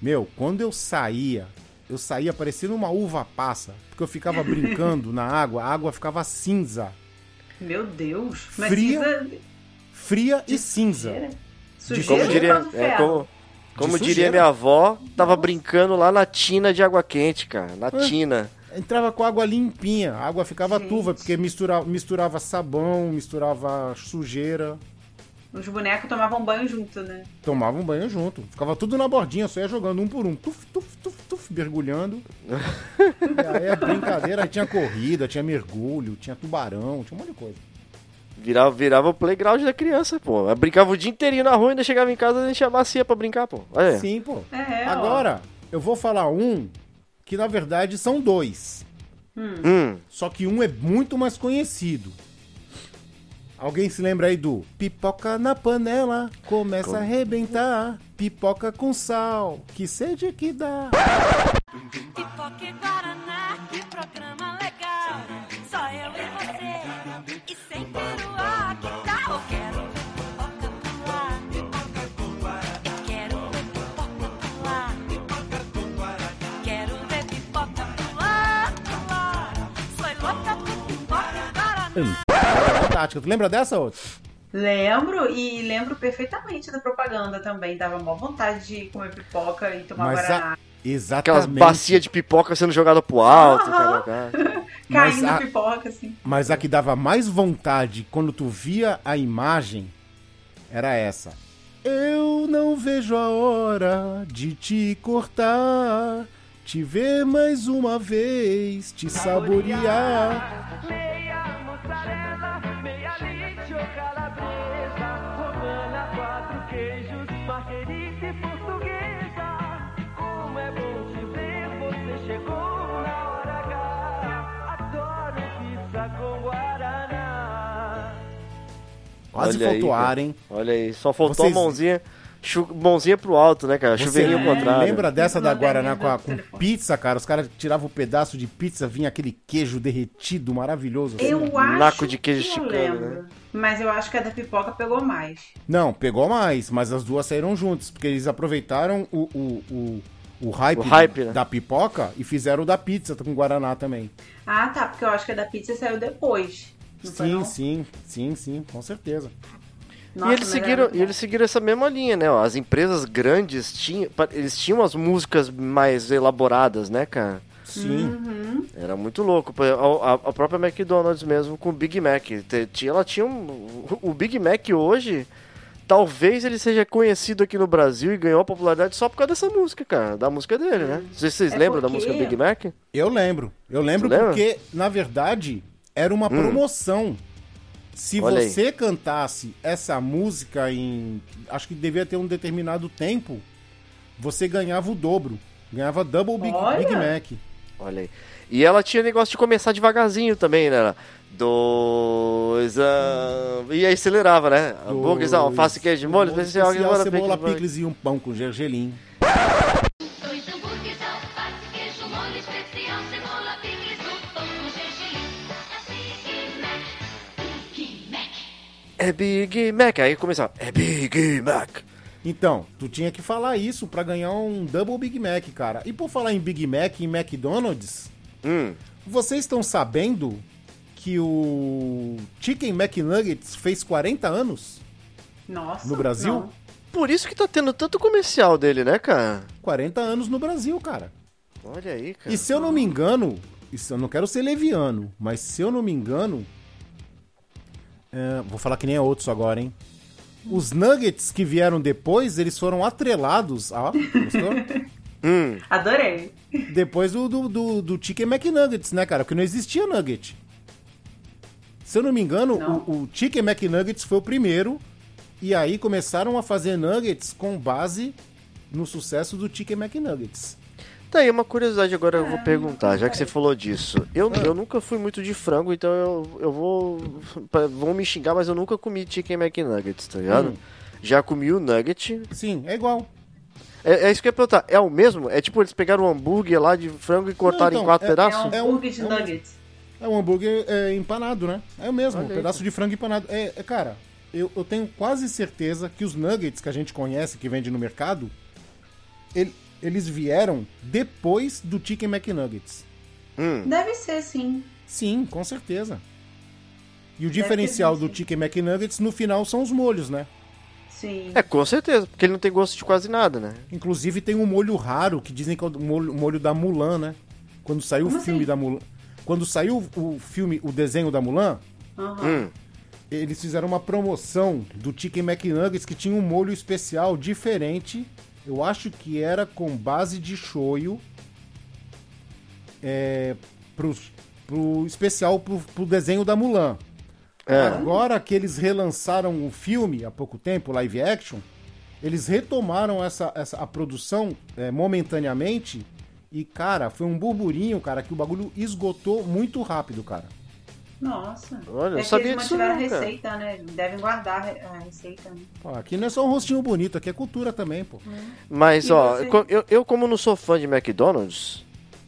Meu, quando eu saía, eu saía parecendo uma uva passa. Porque eu ficava brincando na água, a água ficava cinza. Meu Deus. Mas Fria cinza- Fria e cinza. Sujeira? De- Como Sujeira diria, é, como, como diria minha avó, tava brincando lá na tina de água quente, cara. Na tina. Entrava com água limpinha, a água ficava Gente. turva, porque misturava, misturava sabão, misturava sujeira. Os bonecos tomavam banho junto, né? Tomava um banho junto. Ficava tudo na bordinha, só ia jogando um por um. Tuf, tuf, tuf, tuf, mergulhando. e aí a brincadeira, aí tinha corrida, tinha mergulho, tinha tubarão, tinha um monte de coisa. Virava, virava o playground da criança, pô. Eu brincava o dia inteirinho na rua e ainda chegava em casa e a gente bacia pra brincar, pô. Olha. Sim, pô. É, ó. Agora, eu vou falar um que na verdade são dois. Hum, Só que um é muito mais conhecido. Alguém se lembra aí do pipoca na panela, começa a arrebentar, pipoca com sal, que sede que dá. Pipoca e Guaraná, que programa legal. E Guaraná. Fantástica. Tu lembra dessa outra? Lembro e lembro perfeitamente da propaganda também. Dava mó vontade de comer pipoca e tomar Mas a- guaraná. aquelas Exatamente. bacias de pipoca sendo jogada pro alto, Aham. cara. mas Caindo a- pipoca, assim. Mas a que dava mais vontade quando tu via a imagem era essa. Eu não vejo a hora de te cortar, te ver mais uma vez, te saborear. Meia mozzarella, meia lítio, calabresa, romana, quatro queijos, marguerita e portuguesa. Como é bom te ver, você chegou na hora H. Adoro pizza com guaraná. Quase Olha faltou aí, ar, hein? Olha aí, só faltou Vocês... a mãozinha chu- mãozinha pro alto, né, cara? Você Chuveirinho ao contrário. lembra dessa da Guaraná com, a- com pizza, cara? Os caras tiravam um pedaço de pizza, vinha aquele queijo derretido, maravilhoso. assim. Eu acho Naco de queijo que eu esticando, lembro. né? Mas eu acho que a da pipoca pegou mais. Não, pegou mais, mas as duas saíram juntas, porque eles aproveitaram o, o, o, o hype, O hype, né? da pipoca e fizeram o da pizza com Guaraná também. Ah, tá, porque eu acho que a da pizza saiu depois. Sim, sim, sim, sim, com certeza. Nossa, e eles mas seguiram, e eles seguiram essa mesma linha, né? ó. As empresas grandes tinham, eles tinham as músicas mais elaboradas, né, cara? Sim. Uhum. Era muito louco. A, a- a própria McDonald's mesmo com o Big Mac. Ela tinha um, o Big Mac hoje. Talvez ele seja conhecido aqui no Brasil e ganhou popularidade só por causa dessa música, cara. Da música dele, né? Não sei se vocês É lembram da porque- música Big Mac? Eu lembro. Eu lembro Você lembra? porque, na verdade, era uma promoção. Se. Olha aí. você cantasse essa música em. Acho que devia ter um determinado tempo, você ganhava o dobro. Ganhava double Big, Olha! Big Mac. Olha aí. E ela tinha negócio de começar devagarzinho também, né? Dois. E aí acelerava, né? Hambúrgueres, alface, queijo de molho, especial, cebola, cebola, picles, picles e um pão com gergelim. É Big Mac. Aí começava. É Big Mac. Então, tu tinha que falar isso pra ganhar um double Big Mac, cara. E por falar em Big Mac e McDonald's, Hum. vocês estão sabendo que o Chicken McNuggets fez 40 anos? Nossa. No Brasil? não. Por isso que tá tendo tanto comercial dele, né, cara? 40 anos no Brasil, cara. Olha aí, cara. E se eu não me engano, isso eu não quero ser leviano, mas se eu não me engano, é, vou falar que nem a outros agora, hein? Os nuggets que vieram depois, eles foram atrelados, ó, gostou? Hum. Adorei. depois do, do, do, do Chicken McNuggets, né, cara? Porque não existia nugget. Se eu não me engano, Não. O, o Chicken McNuggets foi o primeiro, e aí começaram a fazer nuggets com base no sucesso do Chicken McNuggets. Tá aí uma curiosidade agora eu vou perguntar, já que você falou disso. Eu, eu nunca fui muito de frango, então eu, eu vou. Vão me xingar, mas eu nunca comi Chicken McNuggets, tá ligado? Hum. Já comi o nugget. Sim, é igual. É, é isso que eu ia perguntar. É o mesmo? É tipo eles pegaram um hambúrguer lá de frango e cortaram então, em quatro é- pedaços? É É um hambúrguer de é nuggets. É um hambúrguer é, empanado, né? É o mesmo, Olha um pedaço de frango empanado. É, é, cara, eu, eu tenho quase certeza que os nuggets que a gente conhece, que vende no mercado, ele- eles vieram depois do Chicken McNuggets. Hum. Deve ser, sim. Sim, com certeza. E o Deve diferencial do. Chicken McNuggets no final são os molhos, né? Sim. É, com certeza, porque ele não tem gosto de quase nada, né? Inclusive tem um molho raro que dizem que é o molho, molho da Mulan, né? Quando saiu Como o filme assim? da Mulan. Quando saiu o filme, o desenho da Mulan, Aham. Hum. eles fizeram uma promoção do Chicken McNuggets que tinha um molho especial diferente. Eu acho que era com base de shoyu. É, pro, pro especial pro, pro desenho da Mulan. É. Agora que eles relançaram o filme há pouco tempo, live action, eles retomaram essa, essa a produção é, momentaneamente e, cara, foi um burburinho, cara, que o bagulho esgotou muito rápido, cara. Nossa. Olha, eu é que sabia eles disso mantiveram a não, cara. receita, né? Devem guardar a re- a receita, né? Pô, aqui não é só um rostinho bonito, aqui é cultura também, pô. Mas, E ó, você? eu, eu como não sou fã de McDonald's,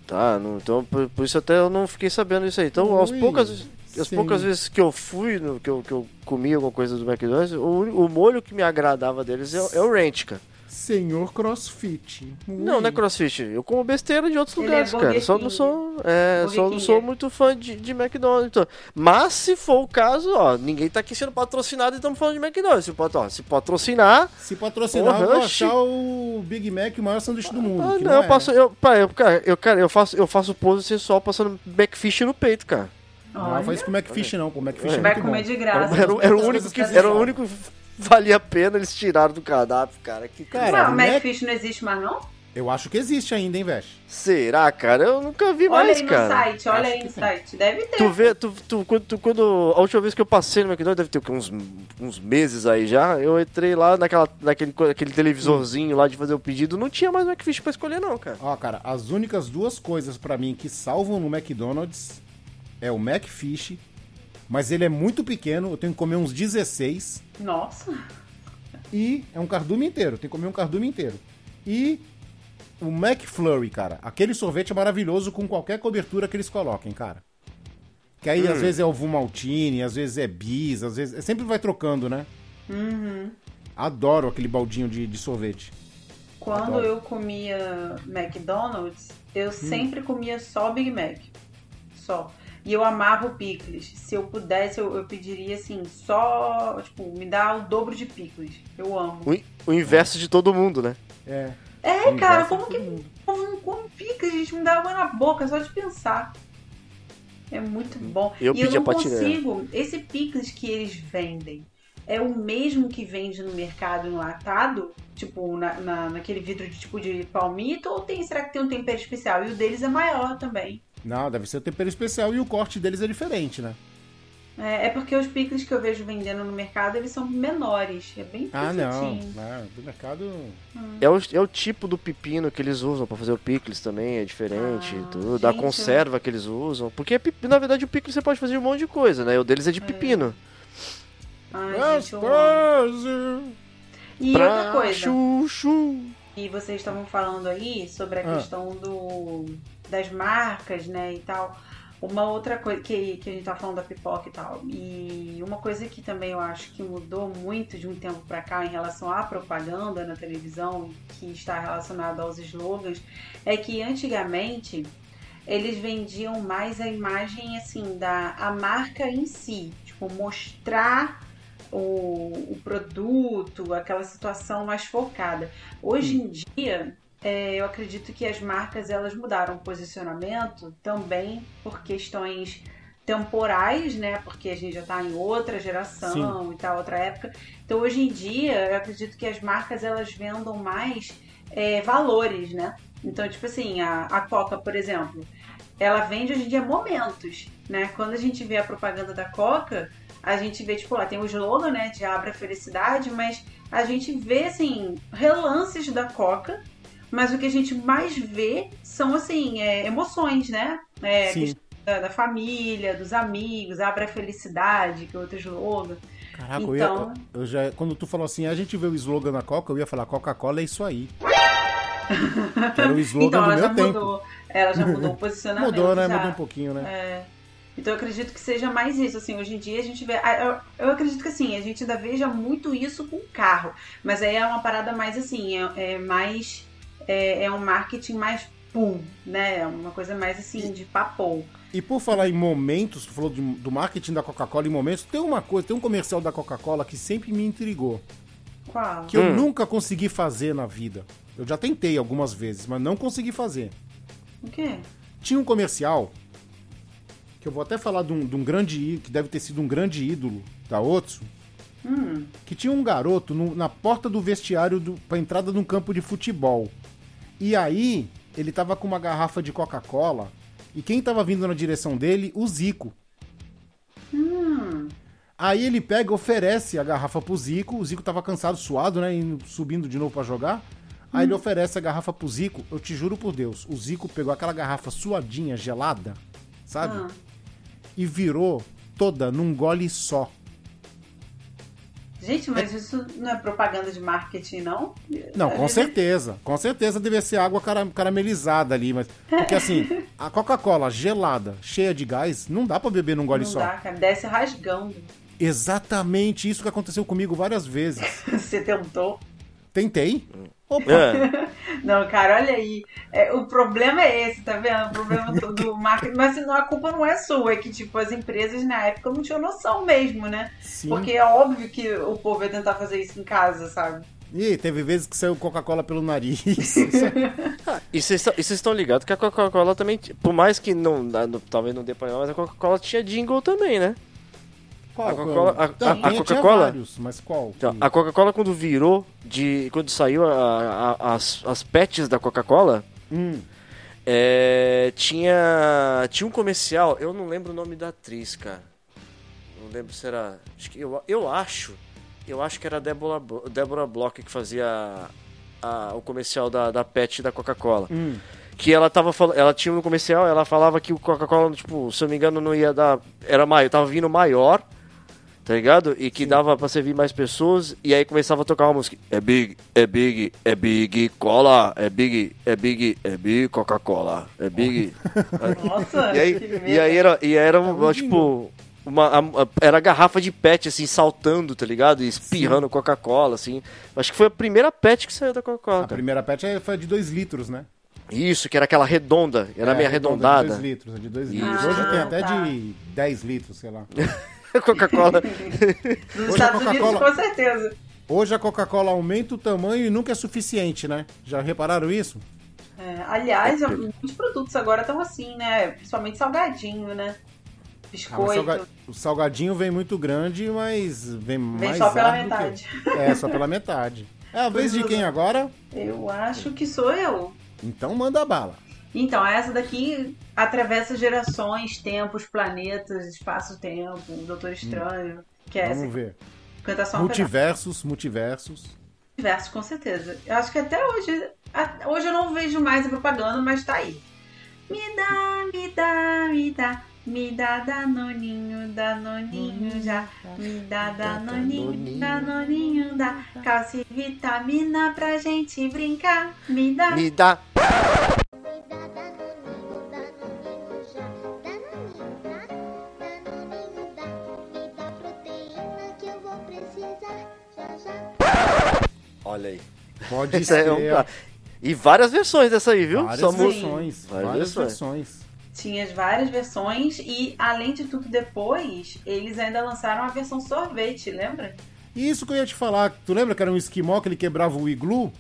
tá? Não, então por, por isso até eu não fiquei sabendo isso aí. Então, aos Ui, poucas, as poucas vezes que eu fui, no, que, eu, que eu comi alguma coisa do McDonald's, o, o molho que me agradava deles é, o- é o ranch, cara. Senhor CrossFit. Não, Ui. não é crossfit. Eu como besteira de outros Ele lugares, é cara. Só não sou, é, Burger só não King, sou é. muito fã de, de McDonald's. então. Mas se for o caso, ó, ninguém tá aqui sendo patrocinado e estamos falando de McDonald's. Se, ó, se patrocinar, Se patrocinar, eu vou achar o Big Mac o maior sanduíche do mundo. Ah, que não, é, eu passo. Eu, pá, eu, cara, eu, cara, eu faço, eu faço pose sensual passando backfish no peito, cara. Não, Olha, faz com o Macfish não, pô. O Macfish é vai muito comer bom. de graça. Era, o- era o único que, era o único que valia a pena, eles tiraram do cardápio, cara. Que Cara, Ué, o Mac- Macfish não existe mais, não? Eu acho que existe ainda, hein, Vesh? Será, cara? Eu nunca vi Olha mais, aí no cara. site, olha Acho aí no tem. site. Deve ter. Tu vê, tu, tu, quando, tu- quando- a última vez que eu passei no McDonald's, deve ter uns, uns meses aí já, eu entrei lá naquela, naquele aquele televisorzinho lá de fazer o pedido, não tinha mais McFish pra escolher não, cara. Ó, cara, as únicas duas coisas pra mim que salvam no McDonald's é o McFish, mas ele é muito pequeno, eu tenho que comer uns 16 Nossa. e é um cardume inteiro, tem que comer um cardume inteiro. E o McFlurry, cara, aquele sorvete é maravilhoso com qualquer cobertura que eles coloquem, cara. Que aí às vezes é ovo maltine, às vezes é bis, às vezes sempre vai trocando, né? Uhum. Adoro aquele baldinho de, de sorvete. Quando Adoro. eu comia McDonald's, eu sempre comia só Big Mac. Só. E eu amava o picles. Se eu pudesse, eu, eu pediria assim, só, tipo, me dá o dobro de picles. Eu amo. O, in- o inverso de todo mundo, né? É. É, cara, como que todo mundo. o povo não come picles? Gente, me dá água na boca só de pensar. É muito bom. Eu e eu pedi a não consigo. Esse picles que eles vendem é o mesmo que vende no mercado enlatado? Tipo, na, na- naquele vidro de tipo de palmito? Ou tem, será que tem um tempero especial? E o deles é maior também. Não, deve ser o tempero especial e o corte deles é diferente, né? É, é porque os picles que eu vejo vendendo no mercado, eles são menores. É bem Ah, não. pequenininho. Ah, do mercado. É o, é o tipo do pepino que eles usam pra fazer o picles também, é diferente, Ah, tudo, da gente, conserva que eles usam. Porque, é na verdade, o picles você pode fazer um monte de coisa, né? O deles é de pepino. Ai, gente, eu. E Pra outra coisa. chuchu. E vocês estavam falando aí sobre a Ah. questão do, das marcas, né, e tal. Uma outra coisa que, que a gente tá falando da pipoca e tal. E uma coisa que também eu acho que mudou muito de um tempo pra cá em relação à propaganda na televisão, que está relacionado aos slogans, é que antigamente eles vendiam mais a imagem assim da a marca em si, tipo mostrar o, o produto, aquela situação mais focada. Hoje em dia, é, eu acredito que as marcas elas mudaram o posicionamento também por questões temporais, né? Porque a gente já está em outra geração e tal, outra época. Então, hoje em dia, eu acredito que as marcas elas vendam mais é, valores, né? Então, tipo assim, a, a Coca, por exemplo, ela vende hoje em dia momentos, né? Quando a gente vê a propaganda da Coca, a gente vê, tipo, lá tem o slogan, né, de Abra a Felicidade, mas a gente vê, assim, relances da Coca, mas o que a gente mais vê são, assim, é, emoções, né? É, Sim. da, da família, dos amigos, Abra a Felicidade, que é outro slogan. Caraca, eu, Então- ia, eu já. Quando tu falou assim, a gente vê o slogan da Coca, eu ia falar Coca-Cola é isso aí. Que era o slogan então, do ela já meu tempo. mudou. Ela já mudou o posicionamento. Mudou, né? já. Mudou um pouquinho, né? É. Então eu acredito que seja mais isso, assim, hoje em dia a gente vê. ah, Eu, eu acredito que assim, a gente ainda veja muito isso com carro. Mas aí é uma parada mais assim, é, é mais. É, é um marketing mais pum, né? É uma coisa mais assim, de papo. E por falar em momentos, tu falou de- do marketing da Coca-Cola em momentos, tem uma coisa, tem um comercial da Coca-Cola que sempre me intrigou, Qual? que eu Hum. nunca consegui fazer na vida. Eu já tentei algumas vezes, mas não consegui fazer. O quê? Tinha um comercial que eu vou até falar de um, de um grande que deve ter sido um grande ídolo da Otsu, Hum. que tinha um garoto no- na porta do vestiário do, pra entrada de um campo de futebol. E aí, ele tava com uma garrafa de Coca-Cola, e quem tava vindo na direção dele? O Zico. Hum. Aí ele pega e oferece a garrafa pro Zico, o Zico tava cansado, suado, né, indo- subindo de novo pra jogar. Aí ele oferece a garrafa pro Zico, eu te juro por Deus, o Zico pegou aquela garrafa suadinha, gelada, sabe? Ah. E virou toda num gole só. Gente, mas isso não é propaganda de marketing, não? Não, Às com certeza. Com certeza devia ser água cara- caramelizada ali, mas. Porque assim, a Coca-Cola gelada, cheia de gás, não dá pra beber num gole Não só. dá, cara. Desce rasgando. Exatamente isso que aconteceu comigo várias vezes. Você tentou. Tentei. Opa, É. Não, cara, olha aí. É, o problema é esse, tá vendo? O problema do, do marketing. Mas senão a culpa não é sua, é que, tipo, as empresas na época não tinham noção mesmo, né? sim. Porque é óbvio que o povo ia tentar fazer isso em casa, sabe? Ih, teve vezes que saiu Coca-Cola pelo nariz. Isso é- E vocês estão- ligados que a Coca-Cola também, por mais que não, ah, não- talvez não dê pra mas a Coca-Cola tinha jingle também, né? Qual? A Coca-Cola- a- Coca-Cola- mas qual? Então, a Coca-Cola quando virou de. Quando saiu a- as, as pets da Coca-Cola, Hum, é, tinha. Tinha um comercial, eu não lembro o nome da atriz, cara. Não lembro se era. Acho que, eu, eu acho. Eu acho que era a Débora, Débora Bloch que fazia o comercial da, da pet da Coca-Cola. hum. Que ela tava. Ela tinha um comercial, ela falava que o Coca-Cola, tipo, se eu não me engano, não ia dar. Era maior, tava vindo maior, tá ligado? E que dava pra servir mais pessoas. E aí começava a tocar uma música. É big, é big, é big cola, é big, é big, é big Coca-Cola, é big. Nossa, e aí, e aí era, e era É um, tipo. Uma, a- a- era a garrafa de pet, assim, saltando, tá ligado? E espirrando Coca-Cola, assim. Acho que foi a primeira pet que saiu da Coca-Cola. A cara. primeira pet é- foi de 2 litros, né? Isso, que era aquela redonda, era É, meio redonda, arredondada. De 2 litros, é de 2 Isso. litros. Hoje tem Ah, até tá. de 10 litros, sei lá. Coca-Cola. Nos Estados Unidos, com certeza. Hoje a Coca-Cola aumenta o tamanho e nunca é suficiente, né? Já repararam isso? É, aliás, muitos produtos agora estão assim, né? Principalmente salgadinho, né? Ah, Biscoito. salga- O salgadinho vem muito grande, mas vem, Vem mais só pela do que- metade. É, só pela metade. É a vez de quem agora? Eu acho que sou eu. Então manda bala. Então, essa daqui atravessa gerações, tempos, planetas, espaço-tempo, Doutor Estranho. Que é essa Vamos ver. cantação Multiversos, multiversos. Multiverso, com certeza. Eu acho que até hoje. hoje eu não vejo mais a propaganda, mas tá aí. Me dá, me dá, me dá. Me dá danoninho, danoninho já. Me dá danoninho, danoninho dá. Calça e vitamina pra gente brincar. Me dá. Me dá. Olha aí. Pode Isso é um ser. E várias versões dessa aí, viu? Várias Só versões. Várias Várias versões. versões. Tinha as várias versões e, além de tudo, depois, eles ainda lançaram a versão sorvete, lembra? E isso que eu ia te falar. Tu lembra que era um esquimó que ele quebrava o iglu?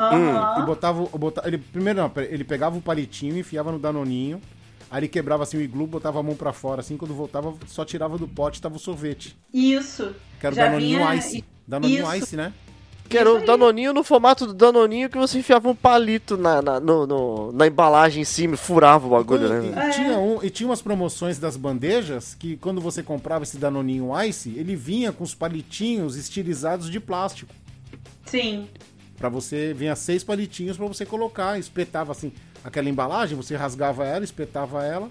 Aham. E botava, botava ele primeiro não, ele pegava o palitinho, enfiava no danoninho, aí ele quebrava assim o iglu, botava a mão pra fora assim, quando voltava só tirava do pote, tava o sorvete. Isso. Que era o danoninho vinha- ice. Danoninho Isso. ice, né? Que era o Danoninho no formato do Danoninho que você enfiava um palito na, na, no- no- na embalagem em cima e furava o bagulho, Quando- né? e, tinha um, e tinha umas promoções das bandejas que quando você comprava esse danoninho ice, ele vinha com os palitinhos estilizados de plástico. Sim. Pra você, vinha seis palitinhos pra você colocar, espetava assim aquela embalagem, você rasgava ela, espetava ela.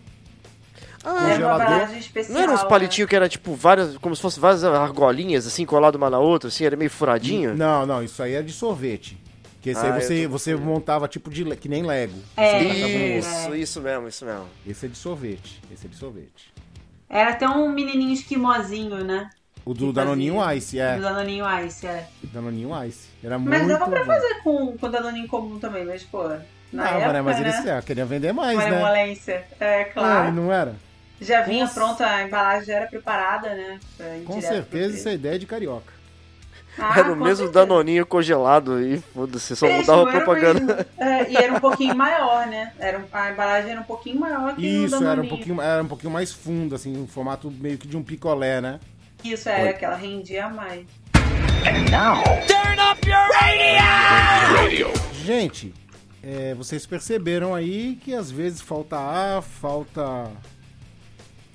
Ah, Era embalagem especial. Não eram uns né? palitinhos que era tipo várias, como se fossem várias argolinhas assim, colado uma na outra, assim, era meio furadinho? Não, não, isso aí é de sorvete. Que esse Ah, aí você, tô você montava tipo de que nem Lego. É. Isso, isso mesmo, isso mesmo. Esse é de sorvete. Esse é de sorvete. Era até um menininho esquimozinho, né? O do Que Danoninho fazia. Ice, Do é. Danoninho Ice, é. Danoninho Ice. Era Mas muito dava pra bom. fazer com, com Danoninho comum também, mas, pô, na Dava, época, né? Mas né? eles é, queriam vender mais, né? Malemolência. É, É, claro. não era? Já vinha Com pronta, a embalagem já era preparada, né? Com certeza freezer. isso é ideia de carioca. Ah, era o mesmo certeza. Danoninho congelado e foda-se, só Mesmo, mudava a o propaganda. É, e era um pouquinho maior, né? Era, a embalagem era um pouquinho maior que o Isso, Danoninho. era um, pouquinho, era um pouquinho mais fundo, assim, um formato meio que de um picolé, né? Isso, era que ela rendia mais. Gente, é, vocês perceberam aí que às vezes falta ar, falta.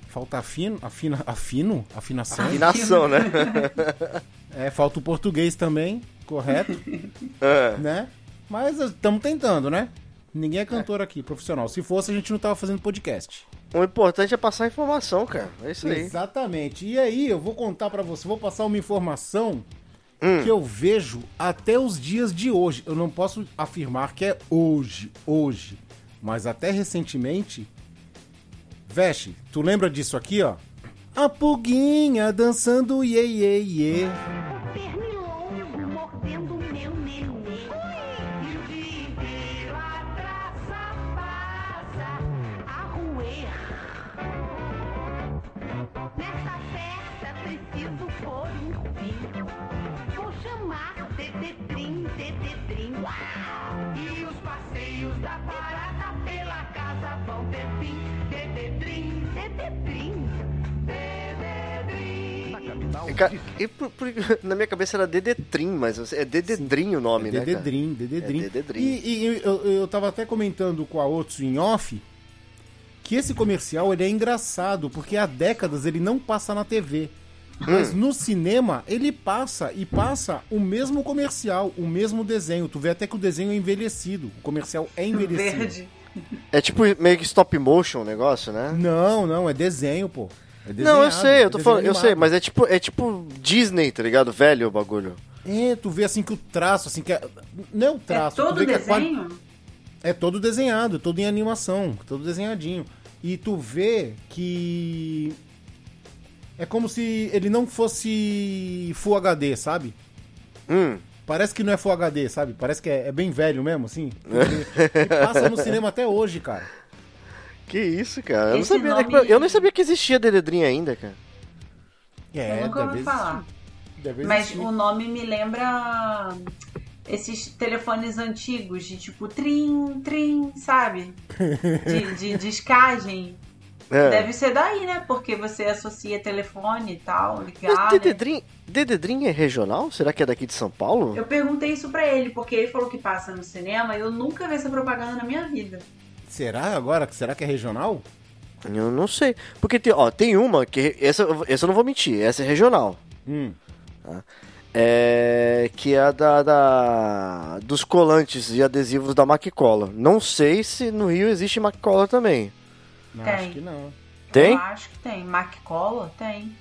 Falta afino, afina, afino? Afinação? Afinação, né? É, falta o português também, correto, É. né? Mas estamos tentando, né? Ninguém é cantor aqui, profissional. Se fosse, a gente não tava fazendo podcast. O importante é passar informação, cara. É isso aí. Exatamente. E aí, eu vou contar pra você, vou passar uma informação Hum. que eu vejo até os dias de hoje. Eu não posso afirmar que é hoje, hoje, mas até recentemente. Veste, tu lembra disso aqui, ó? A pulguinha dançando iê iê iê. E os passeios da parada pela casa vão ter fim. Tetetrim, Tetetrim, Tetetrim. Ca- e por- por- na minha cabeça era Dedetrim, mas é Dededrim o nome, né? cara? Dededrim, Dededrim. É Dededrim. E, e eu, eu tava até comentando com a Otsu em off que esse comercial ele é engraçado, porque há décadas ele não passa na TV. Mas Hum. no cinema ele passa e passa o mesmo comercial, o mesmo desenho. Tu vê até que o desenho é envelhecido. O comercial é envelhecido. Verde. É tipo meio que stop motion o negócio, né? Não, não, é desenho, pô. É Não, eu sei, eu tô é falando, eu desenho sei, animado. mas é tipo, é tipo Disney, tá ligado? Velho o bagulho. É, tu vê assim que o traço, assim, que é... Não é o É traço, tu todo desenho? É todo desenhado, todo em animação, todo desenhadinho. E tu vê que. É como se ele não fosse Full HD, sabe? Hum. Parece que não é Full HD, sabe? Parece que é, é bem velho mesmo, assim. Passa no cinema até hoje, cara. Que isso, cara? Eu não sabia, nome- que- eu nem sabia que existia Dededrim ainda, cara. É, eu nunca ouvi deve falar. Mas existir. o nome me lembra esses telefones antigos de tipo trim, trim, sabe? De, de discagem. É. Deve ser daí, né? Porque você associa telefone e tal, Mas ligar. né? Dededrim, Dededrim é regional? Será que é daqui de São Paulo? Eu perguntei isso pra ele, porque ele falou que passa no cinema e eu nunca vi essa propaganda na minha vida. Será agora? Será que é regional? Eu não sei. Porque tem, ó, tem uma que. Essa, essa eu não vou mentir, essa é regional. Hum. É. Que é a da, da- dos colantes e adesivos da Maquicola. Não sei se no Rio existe Maquicola também. Não, Tem. acho que não. Tem? Eu acho que tem. Mac Cola? Tem.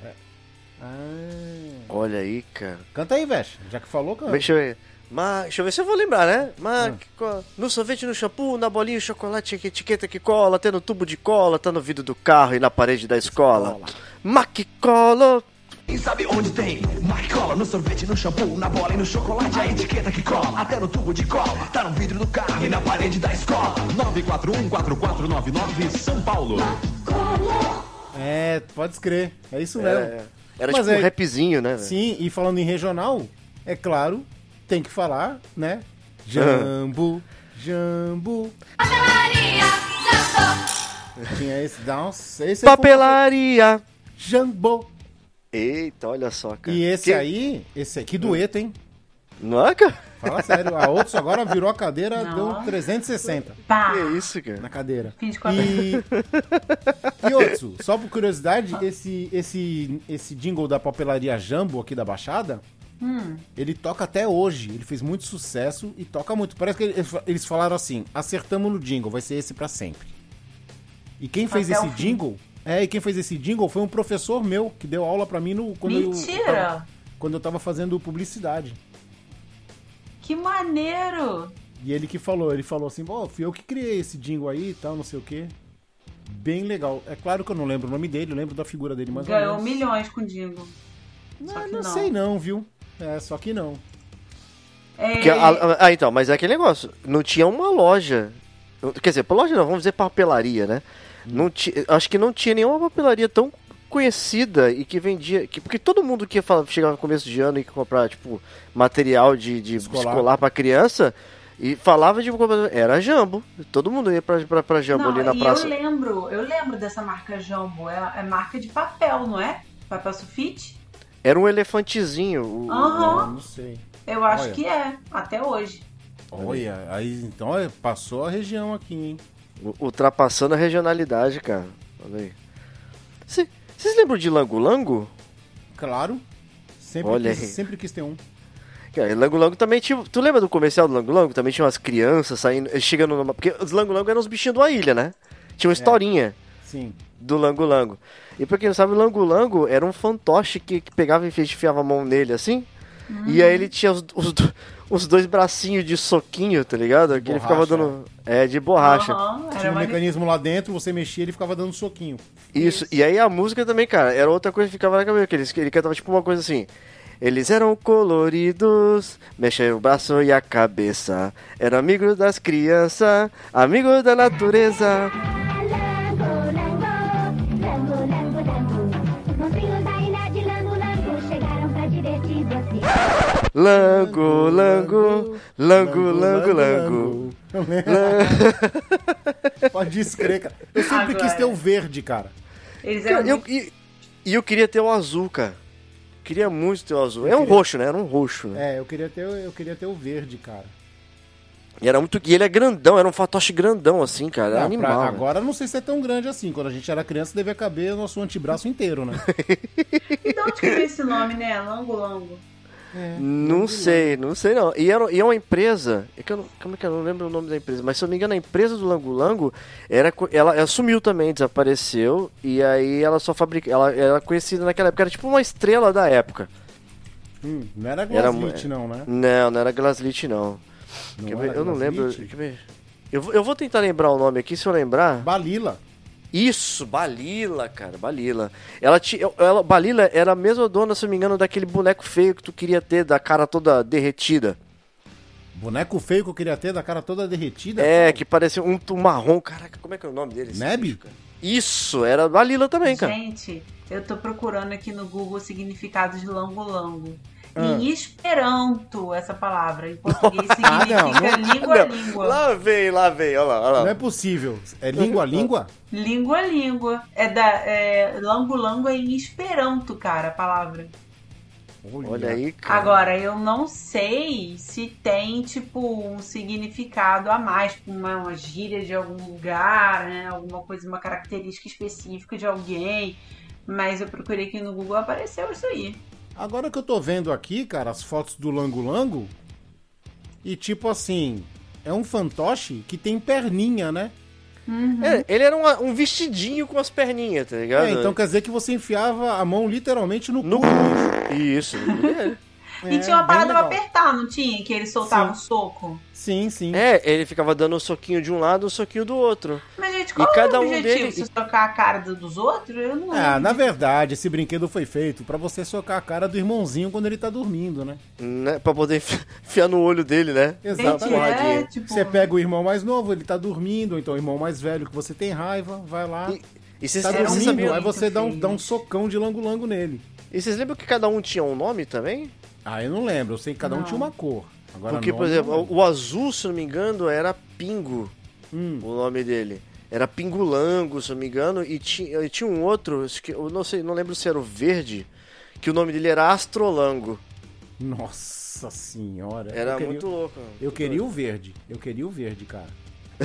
Ah. Olha aí, cara. Canta aí, Vesh. Já que falou, canta. Deixa eu ver. Ma... Deixa eu ver se eu vou lembrar, né? Maquicola. No sorvete, no shampoo, na bolinha, chocolate, etiqueta que cola, até no tubo de cola, tá no vidro do carro e na parede da escola. Maquicola. Quem sabe onde tem? Macola no sorvete, no shampoo, na bola e no chocolate, a etiqueta que cola, até no tubo de cola, tá no vidro do carro e na parede da escola. 941-4499 São Paulo. É, pode escrever. É isso mesmo. É, era Mas tipo um é- rapzinho, né? velho? Sim, e falando em regional, é claro, tem que falar, né? Jambu, jambu. Tinha esse, nossa, esse foi- Papelaria. Eita, olha só, cara. E esse Que- aí, esse aqui dueto, hein? Não é, cara? Fala sério, a outros agora virou a cadeira, Não. deu 360 Pá! Que isso, cara? na cadeira. Fim de conta. E, e Otsu, só por curiosidade, esse, esse, esse jingle da papelaria Jambo aqui da Baixada, Hum. ele toca até hoje. Ele fez muito sucesso e toca muito. Parece que eles, falaram assim: acertamos no jingle, vai ser esse pra sempre. E quem fez Até esse jingle? É, e quem fez esse jingle foi um professor meu que deu aula pra mim no, quando, eu, Mentira! tava, quando eu tava fazendo publicidade. Que maneiro! E ele que falou, ele falou assim, ó, fui eu que criei esse jingle aí e tal, não sei o quê. Bem legal. É claro que eu não lembro o nome dele, eu lembro da figura dele mais ou Ganhou menos. milhões com o Ah, que não, não. sei não, viu? É, só que não. É, ah, então, mas é aquele negócio. Não tinha uma loja. Quer dizer, loja não, vamos dizer papelaria, né? Não ti, acho que não tinha nenhuma papelaria tão conhecida e que vendia. Que, porque todo mundo que ia falar, chegava no começo de ano e ia comprar, tipo, material de, de Escolar. escolar, pra criança e falava de. Era Jambo. Todo mundo ia pra, pra, pra Jambo não, ali na e praça. eu lembro, eu lembro dessa marca Jumbo. É, é marca de papel, não é? Papel sulfite? Era um elefantezinho. o- Aham. Não sei. Eu acho Olha. que é, até hoje. Olha, aí então olha, passou a região aqui, hein? Ultrapassando a regionalidade, cara. Olha aí. Cê- Vocês lembram de Lango Lango? Claro. Sempre, Olha quis, aí. sempre quis ter um. Cara, Lango Lango também tinha. Tu lembra do comercial do Lango Lango? Também tinha umas crianças saindo, chegando numa. Porque os Lango Lango eram os bichinhos da ilha, né? Tinha uma historinha Sim. do Lango Lango. E pra quem não sabe, o Lango Lango era um fantoche que, que pegava e enfiava a mão nele assim. E aí ele tinha os, os, os dois bracinhos de soquinho, tá ligado? Que ele ficava dando. É, de borracha. Aham, Tinha um mecanismo lá dentro, você mexia ele ficava dando soquinho. Isso. E aí a música também, cara, era outra coisa que ficava na cabeça. Que ele, ele cantava tipo uma coisa assim. Eles eram coloridos, mexia o braço e a cabeça. Eram amigos das crianças, amigos da natureza. Lango, lango, lango, lango, lango. Pode escrever, cara. Eu sempre Agora. quis ter o verde, cara. Eles eram Eu, muito- e, e eu queria ter o azul, cara. queria muito ter o azul. É um roxo, né? Era um roxo, né? É, eu queria ter, eu queria ter o verde, cara. E era muito. E ele é grandão, era um fantoche grandão, assim, cara. Era Não, animal. pra- né? agora não sei se é tão grande assim. Quando a gente era criança, devia caber o nosso antebraço inteiro, né? E de onde que veio esse nome, né? Lango Lango. Não sei, não sei não. E, era, e é uma empresa. É que eu não, como é que eu não lembro o nome da empresa? Mas se eu não me engano, a empresa do Lango Lango era, ela, ela sumiu também, desapareceu. E aí ela só fabrica. Ela era conhecida naquela época, era tipo uma estrela da época. Hum, não era Glaslit, não, né? Não, não era Glaslit, não. Não era eu não lembro. Eu, vou- eu vou tentar lembrar o nome aqui, se eu lembrar. Balila. Isso, Balila, cara, Balila. Ela, tinha, ela, Balila era a mesma dona, se eu não me engano, daquele boneco feio que tu queria ter, da cara toda derretida. Boneco feio que eu queria ter, da cara toda derretida. É, que parecia um, um marrom. Caraca, como é que é o nome dele? Neb? cara? Isso, era Balila também, cara. Gente, eu tô procurando aqui no Google o significado de Lango Lango. Ah. Em Esperanto, essa palavra. Em português Ah, significa não, não- língua a Não, língua. Lá vem, lá vem, olha lá, olha Não lá. é possível. É língua a língua? Língua a língua. É da. É, Lango Lango é em Esperanto, cara, a palavra. Olha aí, cara. Agora, eu não sei se tem, tipo, um significado a mais, tipo, uma, uma gíria de algum lugar, né? Alguma coisa, uma característica específica de alguém. Mas eu procurei aqui no Google apareceu isso aí. Agora que eu tô vendo aqui, cara, as fotos do Lango Lango. E tipo assim, é um fantoche que tem perninha, né? É, ele era uma- um vestidinho com as perninhas, tá ligado? É, então quer dizer que você enfiava a mão literalmente no, No cu. cu. Isso, dele. E É, tinha uma bem parada pra apertar, não tinha? Que ele soltava Sim. um soco. Sim, sim. É, ele ficava dando um soquinho de um lado, um soquinho do outro. Mas, gente, qual cada é o um objetivo? deles- Se tocar a cara do- dos outros? Eu não Ah, lembro na verdade, esse brinquedo foi feito pra você socar a cara do irmãozinho quando ele tá dormindo, né? Né? Pra poder enfi- enfiar no olho dele, né? Exatamente. Gente, é, porradinha. tipo... Você pega o irmão mais novo, ele tá dormindo, ou então o irmão mais velho que você tem raiva, vai lá, E, e vocês, tá um dormindo, aí você dá um, dá um socão de lango-lango nele. e vocês lembram que cada um tinha um nome também? Ah, eu não lembro, eu sei que cada um Não. tinha uma cor. Agora, Porque, por nome, eu exemplo, o, azul, se não me engano, era Pingo, Hum, o nome dele. Era Pingulango, se não me engano, e tinha, e tinha um outro, acho que eu não sei, não lembro se era o verde, que o nome dele era Astrolango. nossa senhora. Era eu queria, muito louco. Eu queria o verde, eu queria o verde, cara.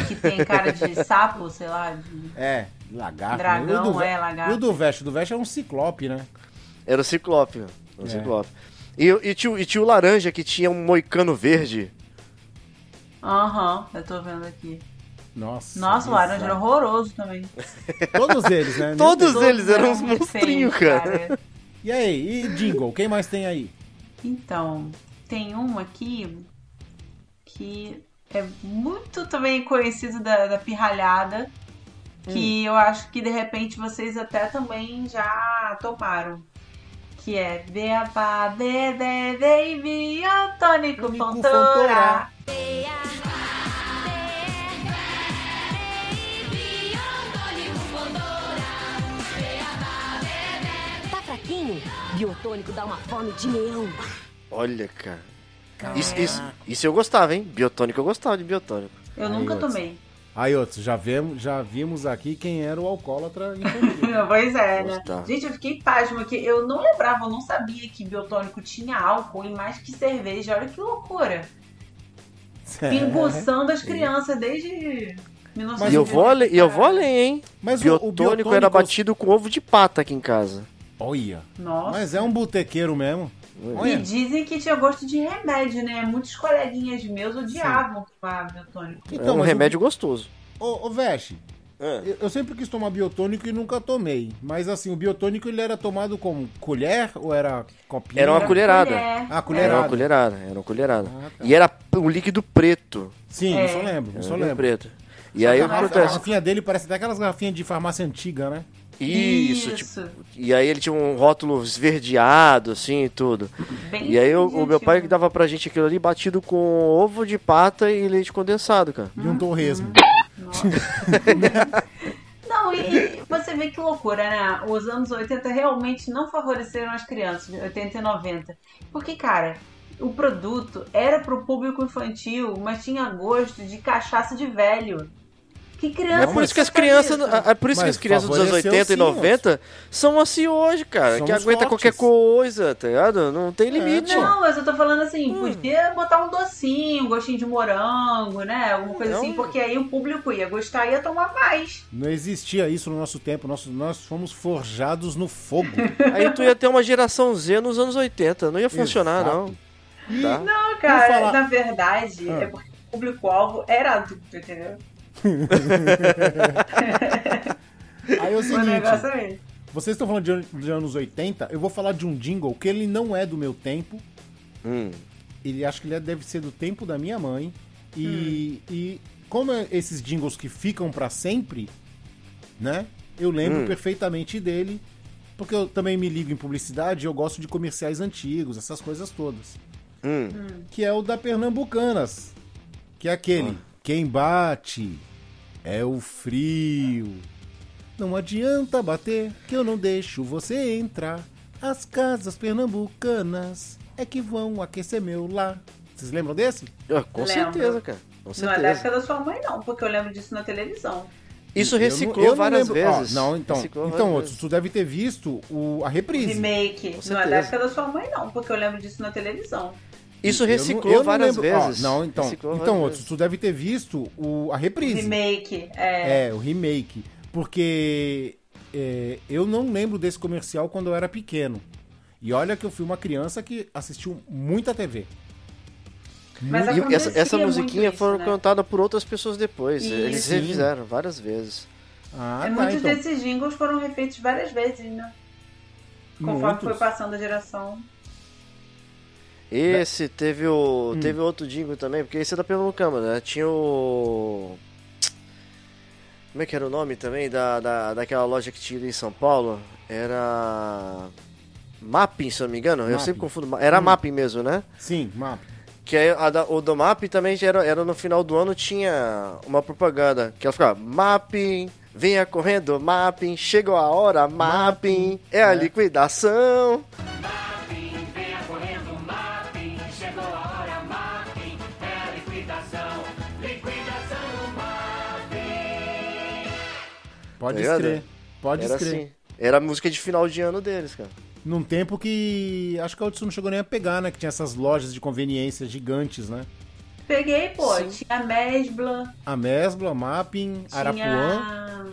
Que tem cara de sapo, sei lá, de É, lagarto. dragão, né? E o do, é, lagarto. E o do Veste? O do Veste é um ciclope, né? Era o Ciclope, o É. Ciclope. E, e, tinha, o- e tinha o laranja que tinha um moicano verde. Aham, eu tô vendo aqui. Nossa. Nossa, o laranja era horroroso também. Todos eles, né? Todos Todos eles eram uns monstrinhos, feios, cara. E aí, e Jingle, quem mais tem aí? Então, tem um aqui que é muito também conhecido da, da pirralhada, que eu acho que de repente vocês até também já tomaram. Que é Beabá, Bebê, Baby, Antônico. Fontoura. Tá fraquinho? Biotônico dá uma fome de leão. Olha, cara. Isso, isso, isso eu gostava, hein? Biotônico, eu gostava de biotônico. Eu nunca tomei. Aí, outros, já, vemos, já vimos aqui quem era o alcoólatra infantil. Pois é, né? Gente, eu fiquei pasma que eu não lembrava, eu não sabia que biotônico tinha álcool e mais que cerveja. Olha que loucura. É. Pinguçando as crianças desde 1990. E eu vou, e eu vou além, hein? Mas o- biotônico, o biotônico era batido com ovo de pata aqui em casa. Olha, Nossa. mas é um botequeiro mesmo. E dizem que tinha gosto de remédio, né? Muitos coleguinhas meus odiavam tomar biotônico. é então, um mas remédio gostoso. O, ô, ô Veste, eu, eu sempre quis tomar biotônico e nunca tomei. Mas assim, o biotônico ele era tomado com colher ou era copinho? Era uma Era colherada. colher. Ah, Era uma colherada. colherada, era uma colherada. Ah, tá. E era um líquido preto. Sim, É. eu só lembro, eu só um líquido lembro. preto. E aí o que A, a acontece? garrafinha dele parece até aquelas garrafinhas de farmácia antiga, né? Isso, tipo, e aí ele tinha um rótulo esverdeado, assim, e tudo. Bem E aí o, o meu pai sugestivo. dava pra gente aquilo ali batido com ovo de pata e leite condensado, cara. E um torresmo. Não, e, e você vê que loucura, né? Os anos 80 realmente não favoreceram as crianças, 80 e 90. Porque, cara, o produto era pro público infantil, mas tinha gosto de cachaça de velho. Que criança. É por isso que as crianças, é por isso que as crianças dos anos favoreceu 80 e sim, 90 são assim hoje, cara, que Somos aguenta fortes. qualquer coisa, tá ligado? Não tem limite. Não, mas eu tô falando assim, Hum. podia botar um docinho, um gostinho de morango, né? Alguma coisa Não. assim, porque aí o público ia gostar e ia tomar mais. Não existia isso no nosso tempo, nós, nós fomos forjados no fogo. Aí tu ia ter uma geração Z nos anos 80, não ia funcionar Exato. não. Tá? Não, cara, falar- na verdade, Ah. é porque o público-alvo era adulto, entendeu? Aí é o seguinte, é vocês estão falando de, an- de anos 80, eu vou falar de um jingle que ele não é do meu tempo, Hum. ele acho que ele deve ser do tempo da minha mãe. E, e como é esses jingles que ficam pra sempre, né? Eu lembro Hum. perfeitamente dele, porque eu também me ligo em publicidade e eu gosto de comerciais antigos, essas coisas todas. Hum. Que é o da Pernambucanas, que é aquele quem bate é o frio. Não adianta bater que eu não deixo você entrar. As casas pernambucanas é que vão aquecer meu lar. Vocês lembram desse? Ah, com Lembro. certeza, cara. Com Não é da época certeza. da sua mãe, não, porque eu lembro disso na televisão. Isso Eu não- reciclou eu não várias lembro- ó, vezes. não, então, Reciclou então várias outros, vezes. tu deve ter visto o, a reprise. Remake. Com Não é certeza. da época da sua mãe, não, porque eu lembro disso na televisão. Isso Eu não- reciclou eu não várias lembro- ó, vezes. não, então, Reciclou então várias outros, tu deve ter visto o, a reprise. Remake. É. É, o remake. Porque é, eu não lembro desse comercial quando eu era pequeno. E olha que eu fui uma criança que assistiu muita TV. Mas E essa, essa muito musiquinha foi né? cantada por outras pessoas depois. Eles Isso. refizeram várias vezes. Ah, É, tá, muitos então. desses jingles foram refeitos várias vezes, né? Conforme Muitos. foi passando a geração. Esse teve o. Hum. Teve outro jingle também, porque esse é da Pernambucana, né? Tinha o. Como é que era o nome também da, da, daquela loja que tinha em São Paulo? Era. Mapping, se eu não me engano. Eu Mapping. sempre confundo. Era Hum. Mapping mesmo, né? Sim, mapa. Que aí a da- o do Mapping também era, era no final do ano, tinha uma propaganda. Que ela ficava, Mapping, venha correndo, Mapping, chegou a hora, Mapping, é a liquidação. Pode Tá escrever. Pode Era escrever. assim. Era a música de final de ano deles, cara. Num tempo que acho que a Hudson não chegou nem a pegar, né? Que tinha essas lojas de conveniência gigantes, né? Peguei, pô, Sim. tinha Mesbla, A Mesbla, Mapping, Arapuã tinha,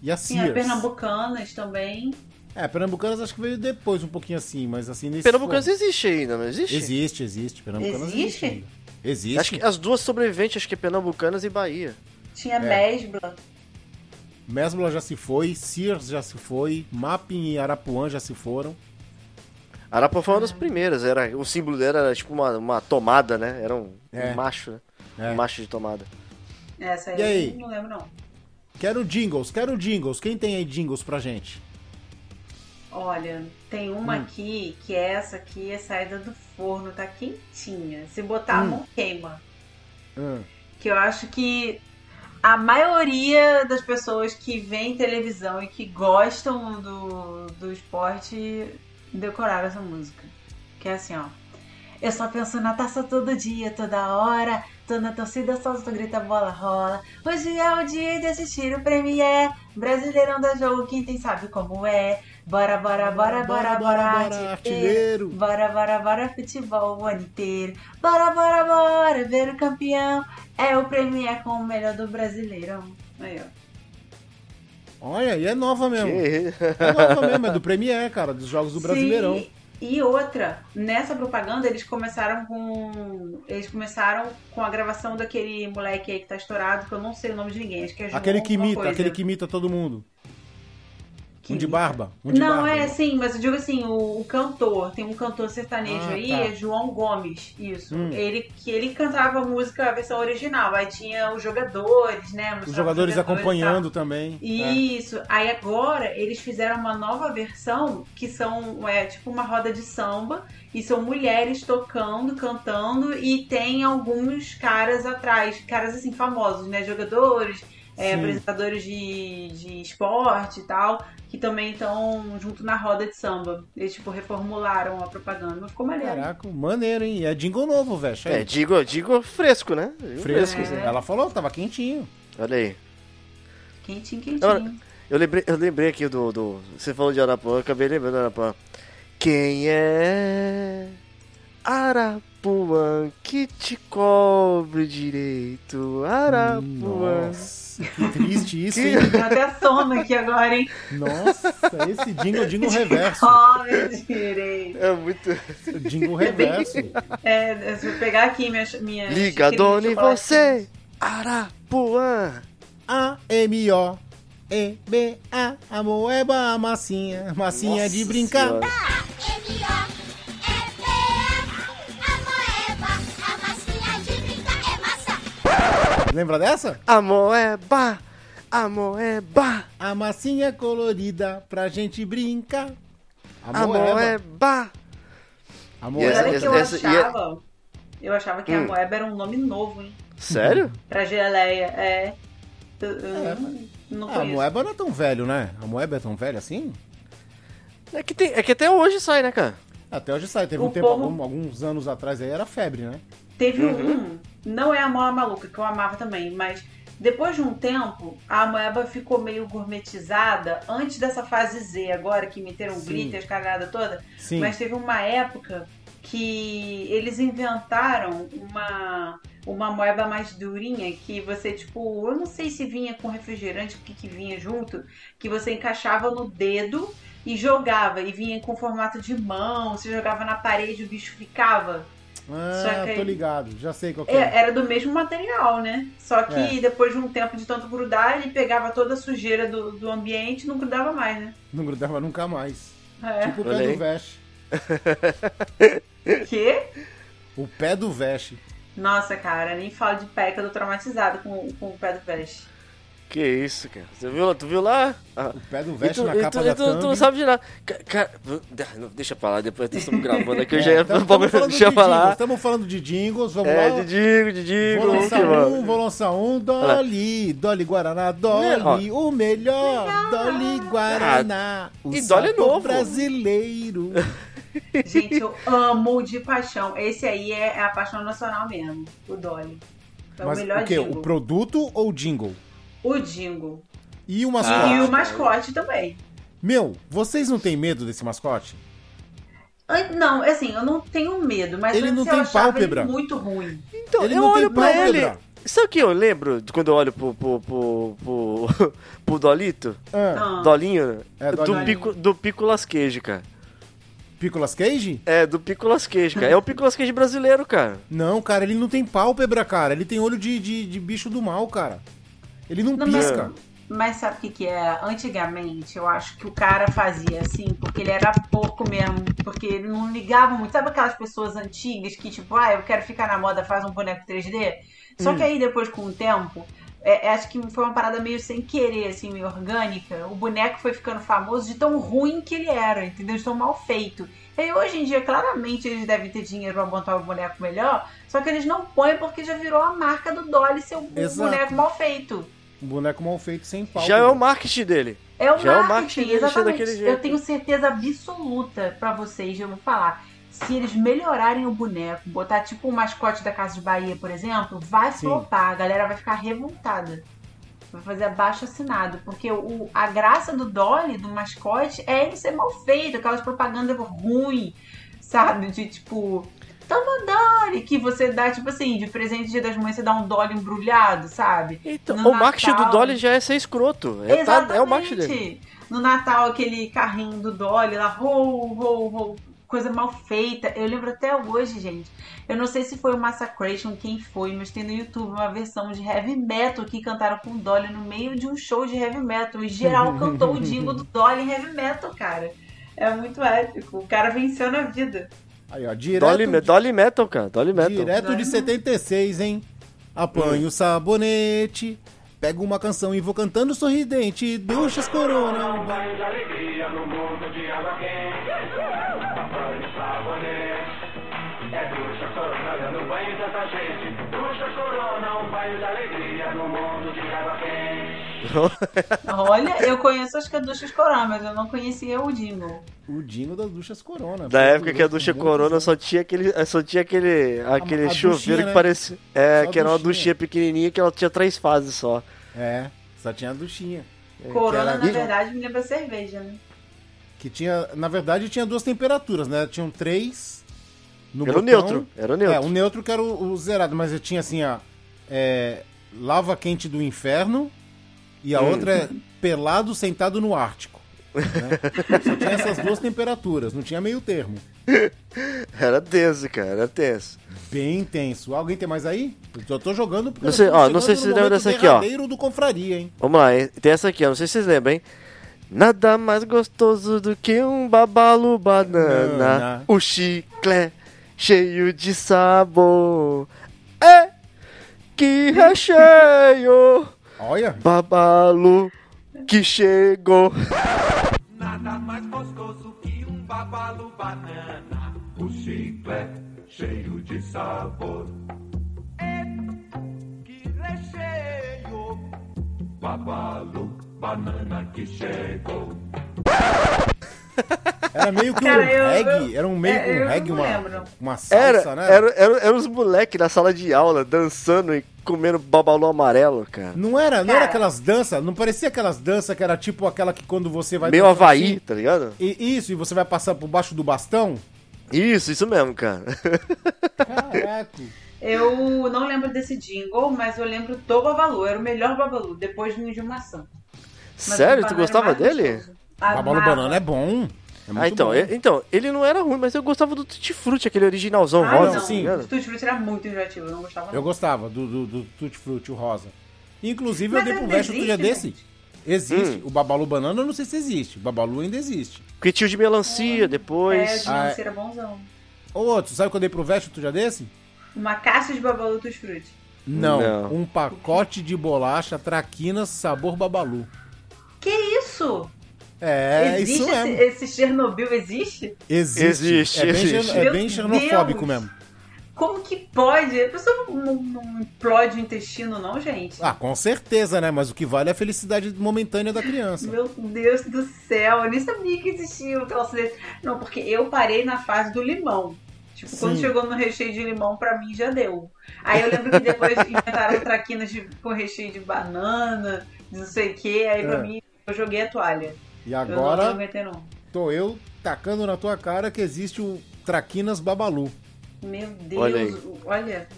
e a tinha Sears. Pernambucanas também. É, Pernambucanas acho que veio depois, um pouquinho assim, mas assim nesse Pernambucanas for- existe ainda, não existe? Existe, existe. Pernambucanas existe. Existe? ainda. Existe. Acho que as duas sobreviventes, acho que é Pernambucanas e Bahia. Tinha É. Mesbla. Mesbla já se foi, Sears já se foi, Mapping e Arapuã já se foram. Arapuã foi uma das primeiras, era, o símbolo dela era tipo uma, uma tomada, né? Era um, É. um macho, né? É. Um macho de tomada. Essa aí, E aí? eu não lembro, não. Quero jingles, quero jingles. Quem tem aí jingles pra gente? Olha, tem uma Hum. aqui, que é essa aqui, é saída do forno, tá quentinha. Se botar a Hum. mão, queima. Hum. Que eu acho que a maioria das pessoas que veem televisão e que gostam do, do esporte decoraram essa música. Que é assim, ó. Eu só penso na taça todo dia, toda hora. Tô na torcida, só tu grita, bola rola. Hoje é o dia de assistir o Premier. Brasileirão da jogo, quem tem sabe como é. Bora, bora, bora, bora, bora, bora, artilheiro. Bora, bora, bora, futebol o ano inteiro. Bora, bora, bora, ver o campeão. É o Premier com o melhor do Brasileirão. Aí, ó. Olha, e é nova mesmo. Que- É nova mesmo, é do Premier, cara, dos jogos do Brasileirão. Sim. E outra, nessa propaganda eles começaram com. Eles começaram com a gravação daquele moleque aí que tá estourado, que eu não sei o nome de ninguém, acho que é João Aquele que imita, coisa. aquele que imita todo mundo. Que um de barba. Um de não, barba. é sim, mas eu digo assim, o, o cantor, tem um cantor sertanejo Ah, aí, tá. é João Gomes, isso. Hum. Ele que ele cantava a música, a versão original, aí tinha os jogadores, né? Os jogadores tal. acompanhando também. É. Isso. Aí agora eles fizeram uma nova versão que são é tipo uma roda de samba e são mulheres tocando, cantando e tem alguns caras atrás, caras assim famosos, né, jogadores, é, apresentadores de, de esporte e tal, que também estão junto na roda de samba. Eles tipo reformularam a propaganda, mas ficou maneiro. Caraca, maneiro, hein? E é jingle novo, velho. É, digo, digo fresco, né? Digo Fresco. É. Ela falou, tava quentinho. Olha aí. Quentinho, quentinho. Agora, eu lembrei, eu lembrei aqui do, do. Você falou de Arapuã, eu acabei lembrando do Arapuã. Quem é Arapuã que te cobre direito? Arapuã. Nossa, que triste isso, Que- hein? Deu até sono aqui agora, hein? Nossa, esse jingle, jingle reverso. Cobre direito. É muito. Jingle reverso. É, se eu pegar aqui minha. minha Liga, de dona, em chocolate. você! Arapuã! A-M-O-E-B-A, a moeba, a massinha, massinha de Nossa brincar. Senhora. Lembra dessa? A moeba! A moeba! A massinha colorida pra gente brincar. A A moeba. moeba! A E moeba. olha que eu Essa- é- achava. Eu achava que a Hum. moeba era um nome novo, hein? Sério? Pra geleia. É. Eu, eu É, não, não Ah, a conheço. moeba não é tão velho, né? A moeba é tão velha assim? É que, tem, é que até hoje sai, né, cara? Até hoje sai. Teve O um tempo, povo- alguns anos atrás aí era febre, né? Teve Uhum. um, não é a moa maluca, que eu amava também, mas depois de um tempo, a moeba ficou meio gourmetizada antes dessa fase Z, agora que meteram Sim. glitter, as cagadas toda. Sim. Mas teve uma época que eles inventaram uma, uma moeba mais durinha que você, tipo, eu não sei se vinha com refrigerante, o que, que vinha junto, que você encaixava no dedo e jogava, e vinha com formato de mão, você jogava na parede, o bicho ficava. Só Ah, tô ligado. Já sei qual que É, é. era do mesmo material, né? Só que É. depois de um tempo de tanto grudar, ele pegava toda a sujeira do, do ambiente e não grudava mais, né? Não grudava nunca mais. É. Tipo o pé do Veste. Quê? O pé do Veste. Nossa, cara, nem falo de pé que eu tô traumatizado com, com o pé do veste. Que isso, cara? Você viu, tu viu lá? Ah, O pé do Veste tu, na capa tu, da e tu, tu não sabe de nada. Ca- Cara, deixa pra lá, depois nós estamos gravando aqui, eu já É, ia tamo- pouco- tamo falando deixa de pra jingles, lá. Estamos falando de jingles, vamos É, lá. de digo, de digo, Vou lançar um, vou lançar um, Dolly, Dolly Guaraná, Dolly, o melhor, Dolly Guaraná, o e Dolly é novo. brasileiro. Gente, eu amo de paixão. Esse aí é, é a paixão nacional mesmo, o Dolly. É Mas o melhor o quê? jingle. O produto ou o jingle? O jingle. E o e mascote? o mascote também. Meu, vocês não têm medo desse mascote? Não, assim, eu não tenho medo, mas Ele não eu tem achava pálpebra. ele muito ruim. Então, Ele eu não tem olho pra ele. Sabe o que eu lembro de quando eu olho pro, pro, pro, pro, pro Dolito? Ah. Dolinho? É, do, pico, do Picolas Queijo, cara. Picolas Cage? É, do Picolas Queijo, cara. É o Picolas Queijo brasileiro, cara. Não, cara, ele não tem pálpebra, cara. Ele tem olho de, de, de bicho do mal, cara. Ele não, Não, mas- pisca. Mas sabe o que, que é? Antigamente, eu acho que o cara fazia assim, porque ele era pouco mesmo, porque ele não ligava muito. Sabe aquelas pessoas antigas que, tipo, ah, eu quero ficar na moda, faz um boneco 3D? Só Hum. que aí, depois, com o tempo, é, é, acho que foi uma parada meio sem querer, assim, meio orgânica. O boneco foi ficando famoso de tão ruim que ele era, entendeu? De tão mal feito. E aí, hoje em dia, claramente, eles devem ter dinheiro pra montar um boneco melhor, só que eles não põem porque já virou a marca do Dolly ser um Exato. boneco mal feito. Um boneco mal feito sem pálpebra. Já é o marketing dele. É o Já é o marketing, marketing dele exatamente. daquele jeito. Eu tenho certeza absoluta pra vocês, eu vou falar. Se eles melhorarem o boneco, botar tipo o mascote da Casa de Bahia, por exemplo, vai Sim. flopar, a galera vai ficar revoltada. Vai fazer abaixo assinado. Porque o, a graça do Dolly, do mascote, é ele ser mal feito, aquelas propagandas ruins, sabe? De tipo, toma Dolly, que você dá, tipo assim, de presente de Dia das Mães, você dá um Dolly embrulhado, sabe? Então, No o marketing do Dolly já é ser escroto. É, tá- é o marketing dele. Exatamente. No Natal, aquele carrinho do Dolly lá, rou, rou, rou, coisa mal feita. Eu lembro até hoje, gente. Eu não sei se foi o Massacration, quem foi, mas tem no YouTube uma versão de heavy metal que cantaram com o Dolly no meio de um show de heavy metal. E geral cantou o jingle do Dolly em heavy metal, cara. É muito épico. O cara venceu na vida. Aí, ó, direto, Dolly, Me- Dolly Metal, cara. Dolly Metal. direto de Dolly 76, hein? Apanho o sabonete, pego uma canção e vou cantando sorridente, duchas corona. um banho- de alegria no mundo de água quente. Banho sabonete. É ducha corona dando banho tanta gente. Ducha corona, um banho de alegria no mundo de água quente. Olha, eu conheço as caduchas Corona, mas eu não conhecia o jingle. O Dino das duchas corona. Da época que a ducha corona só tinha aquele, só tinha aquele, aquele a duchinha, chuveiro né? que parecia, é, Só a que era uma duchinha. duchinha pequenininha que ela tinha três fases só. É, Só tinha a duchinha. Corona, que na era- verdade, me lembra cerveja, né? Que tinha, na verdade, tinha duas temperaturas, né? Tinham três no Era o botão. neutro, era o neutro. É, o neutro que era o, o zerado, mas eu tinha assim, ó. é, lava quente do inferno e a Hum. outra é pelado sentado no Ártico. né? Só tinha essas duas temperaturas, não tinha meio termo. Era tenso, cara, era tenso. Bem intenso. Alguém tem mais aí? Eu tô jogando porque Não sei- ó, não sei se você lembra momento dessa aqui, ó. do confraria, hein? Vamos lá, tem essa aqui, ó, não sei se vocês lembram, hein? Nada mais gostoso do que um banana, Banana. o chiclete cheio de sabor. É que recheio, Olha, babalu que chegou. Nada mais gostoso que um babalu banana. O chiclete cheio de sabor. É que recheio. Babalu banana que chegou. Era meio que um Cara, eu- reggae, era um meio é, que um eu reggae, uma, lembro. uma salsa, Era, né? era, era, era os moleques na sala de aula dançando e comendo babalu amarelo, cara. Não era, não era Cara. aquelas danças, não parecia aquelas danças que era tipo aquela que quando você vai... Meio Havaí, assim, tá ligado? e, isso, e você vai passar por baixo do bastão? Isso, isso mesmo, cara. Caraca. Eu não lembro desse jingle, mas eu lembro do Babalu. Era o melhor Babalu, depois do Ninja Maçã. Mas Sério, tu era gostava dele? gostoso. Babalu Amava. Banana é bom. É muito Ah, então, bom. e- então, ele não era ruim, mas eu gostava do Tutti Frutti, aquele originalzão Ah, rosa, não. assim, O ligado? Tutti Frutti era muito enjoativo, eu não gostava não. Eu gostava do, do, do Tutti Frutti, o rosa. Inclusive, Mas eu dei pro Veste outro dia desse. Existe. Hum. O Babalu Banana, eu não sei se existe. O Babalu ainda existe. Porque tinha o de melancia É, depois. de Ah, melancia era bonzão. Ô, outro, sabe o que eu dei pro Veste outro dia desse? Uma caixa de Babalu Tutti Frutti. Não, Não. um pacote de bolacha traquinas sabor Babalu. Que isso? É, existe isso esse, mesmo. esse Chernobyl? Existe? Existe. Existe, é bem, existe. xeno- é bem xenofóbico mesmo. Como que pode? A pessoa não, não, não implode o intestino, não, gente? Ah, com certeza, né? Mas o que vale é a felicidade momentânea da criança. Meu Deus do céu, eu nem sabia que existia aquela sorvete. Não, porque eu parei na fase do limão. Tipo, quando Sim. chegou no recheio de limão, pra mim já deu. Aí eu lembro que depois inventaram traquinas de, com recheio de banana, de não sei o que. Aí pra É. mim, eu joguei a toalha. E agora, tô eu tacando na tua cara que existe o Traquinas Babalu. Meu Deus, Olha aí. olha.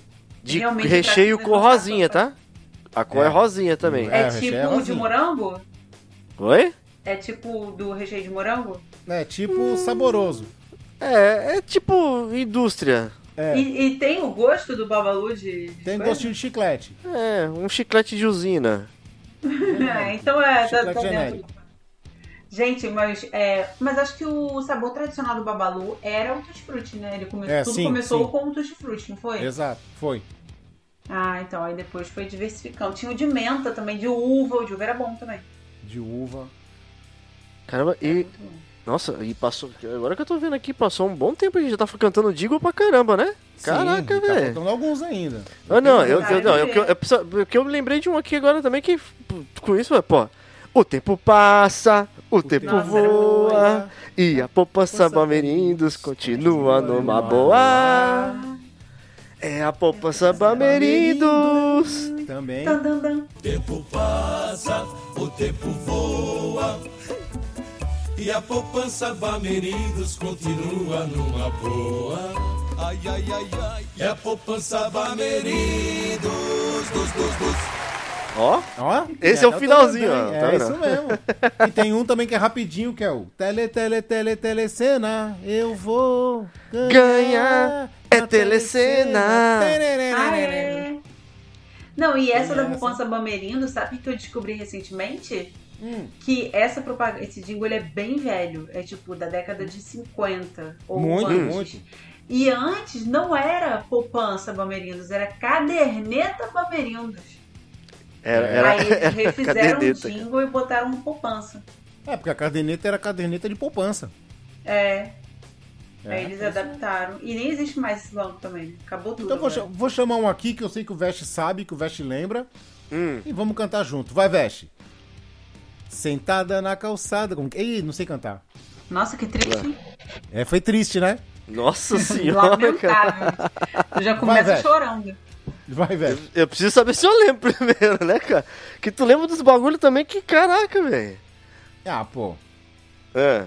De Realmente, recheio com não rosinha, tá? A cor é, É. rosinha também. É, É, tipo é de morango? Oi? É tipo do recheio de morango? É tipo saboroso. É, é tipo indústria. É. E, e tem o gosto do babalu de. de Tem coisa? gostinho de chiclete. É, um chiclete de usina. É, então é. Tá, Chiclete tá dentro. Gente, mas, é, mas acho que o sabor tradicional do babalu era o tutti frutti, né? Ele come... É, Tudo sim, começou sim. com o tutti frutti, não foi? Exato, foi. Ah, então aí depois foi diversificando. Tinha o de menta também, de uva. O de uva era bom também. De uva. Caramba, e. Nossa, e passou. Agora que eu tô vendo aqui, passou um bom tempo a gente já tá cantando Digo pra caramba, né? Caraca, Tá velho. faltando alguns ainda. Ah, não, eu, eu, não, eu, eu- eu, eu, eu, eu me lembrei de um aqui agora também que, com isso, pô, o tempo passa, o, tempo Nossa, voa, e a poupança Poupança Bamerindos continua numa boa. É a poupança Bamerindos. Também. Dan, dan, dan. tempo passa, o tempo voa. E a poupança Bamerindos continua numa boa. Ai, ai, ai, ai. E a poupança Bamerindos, dos, dos, dos. Ó, Ó, Esse tem é o até finalzinho, ó, É tá vendo? isso mesmo. E tem um também que é rapidinho, que é o Tele, Tele, Tele, Telecena. Eu vou ganhar. Ganhar é na telecena. Ah, é. Não, e essa Tem da poupança Bamerindo, sabe o que eu descobri recentemente? Hum, Que essa propaganda, esse jingle ele é bem velho. É tipo da década de 50 ou Muito, antes. muito. E antes não era poupança Bamerindos, era caderneta Bamerindos. Era, era, Aí eles era refizeram o caderneta. jingle e botaram um poupança. É, porque a caderneta era caderneta de poupança. É. É, Aí eles adaptaram. E nem existe mais esse banco também. Acabou tudo. Então vou, vou chamar um aqui que eu sei que o Veste sabe, que o Veste lembra. Hum, E vamos cantar junto. Vai, Veste. Sentada na calçada. Como que... Ih, não sei cantar. Nossa, que triste. hein? É, foi triste, né? nossa senhora. Lamentável. Eu já começo velho. chorando. Vai, velho. Eu preciso saber se eu lembro primeiro, né, cara? Que tu lembra dos bagulho também que caraca, velho. Ah, pô. É.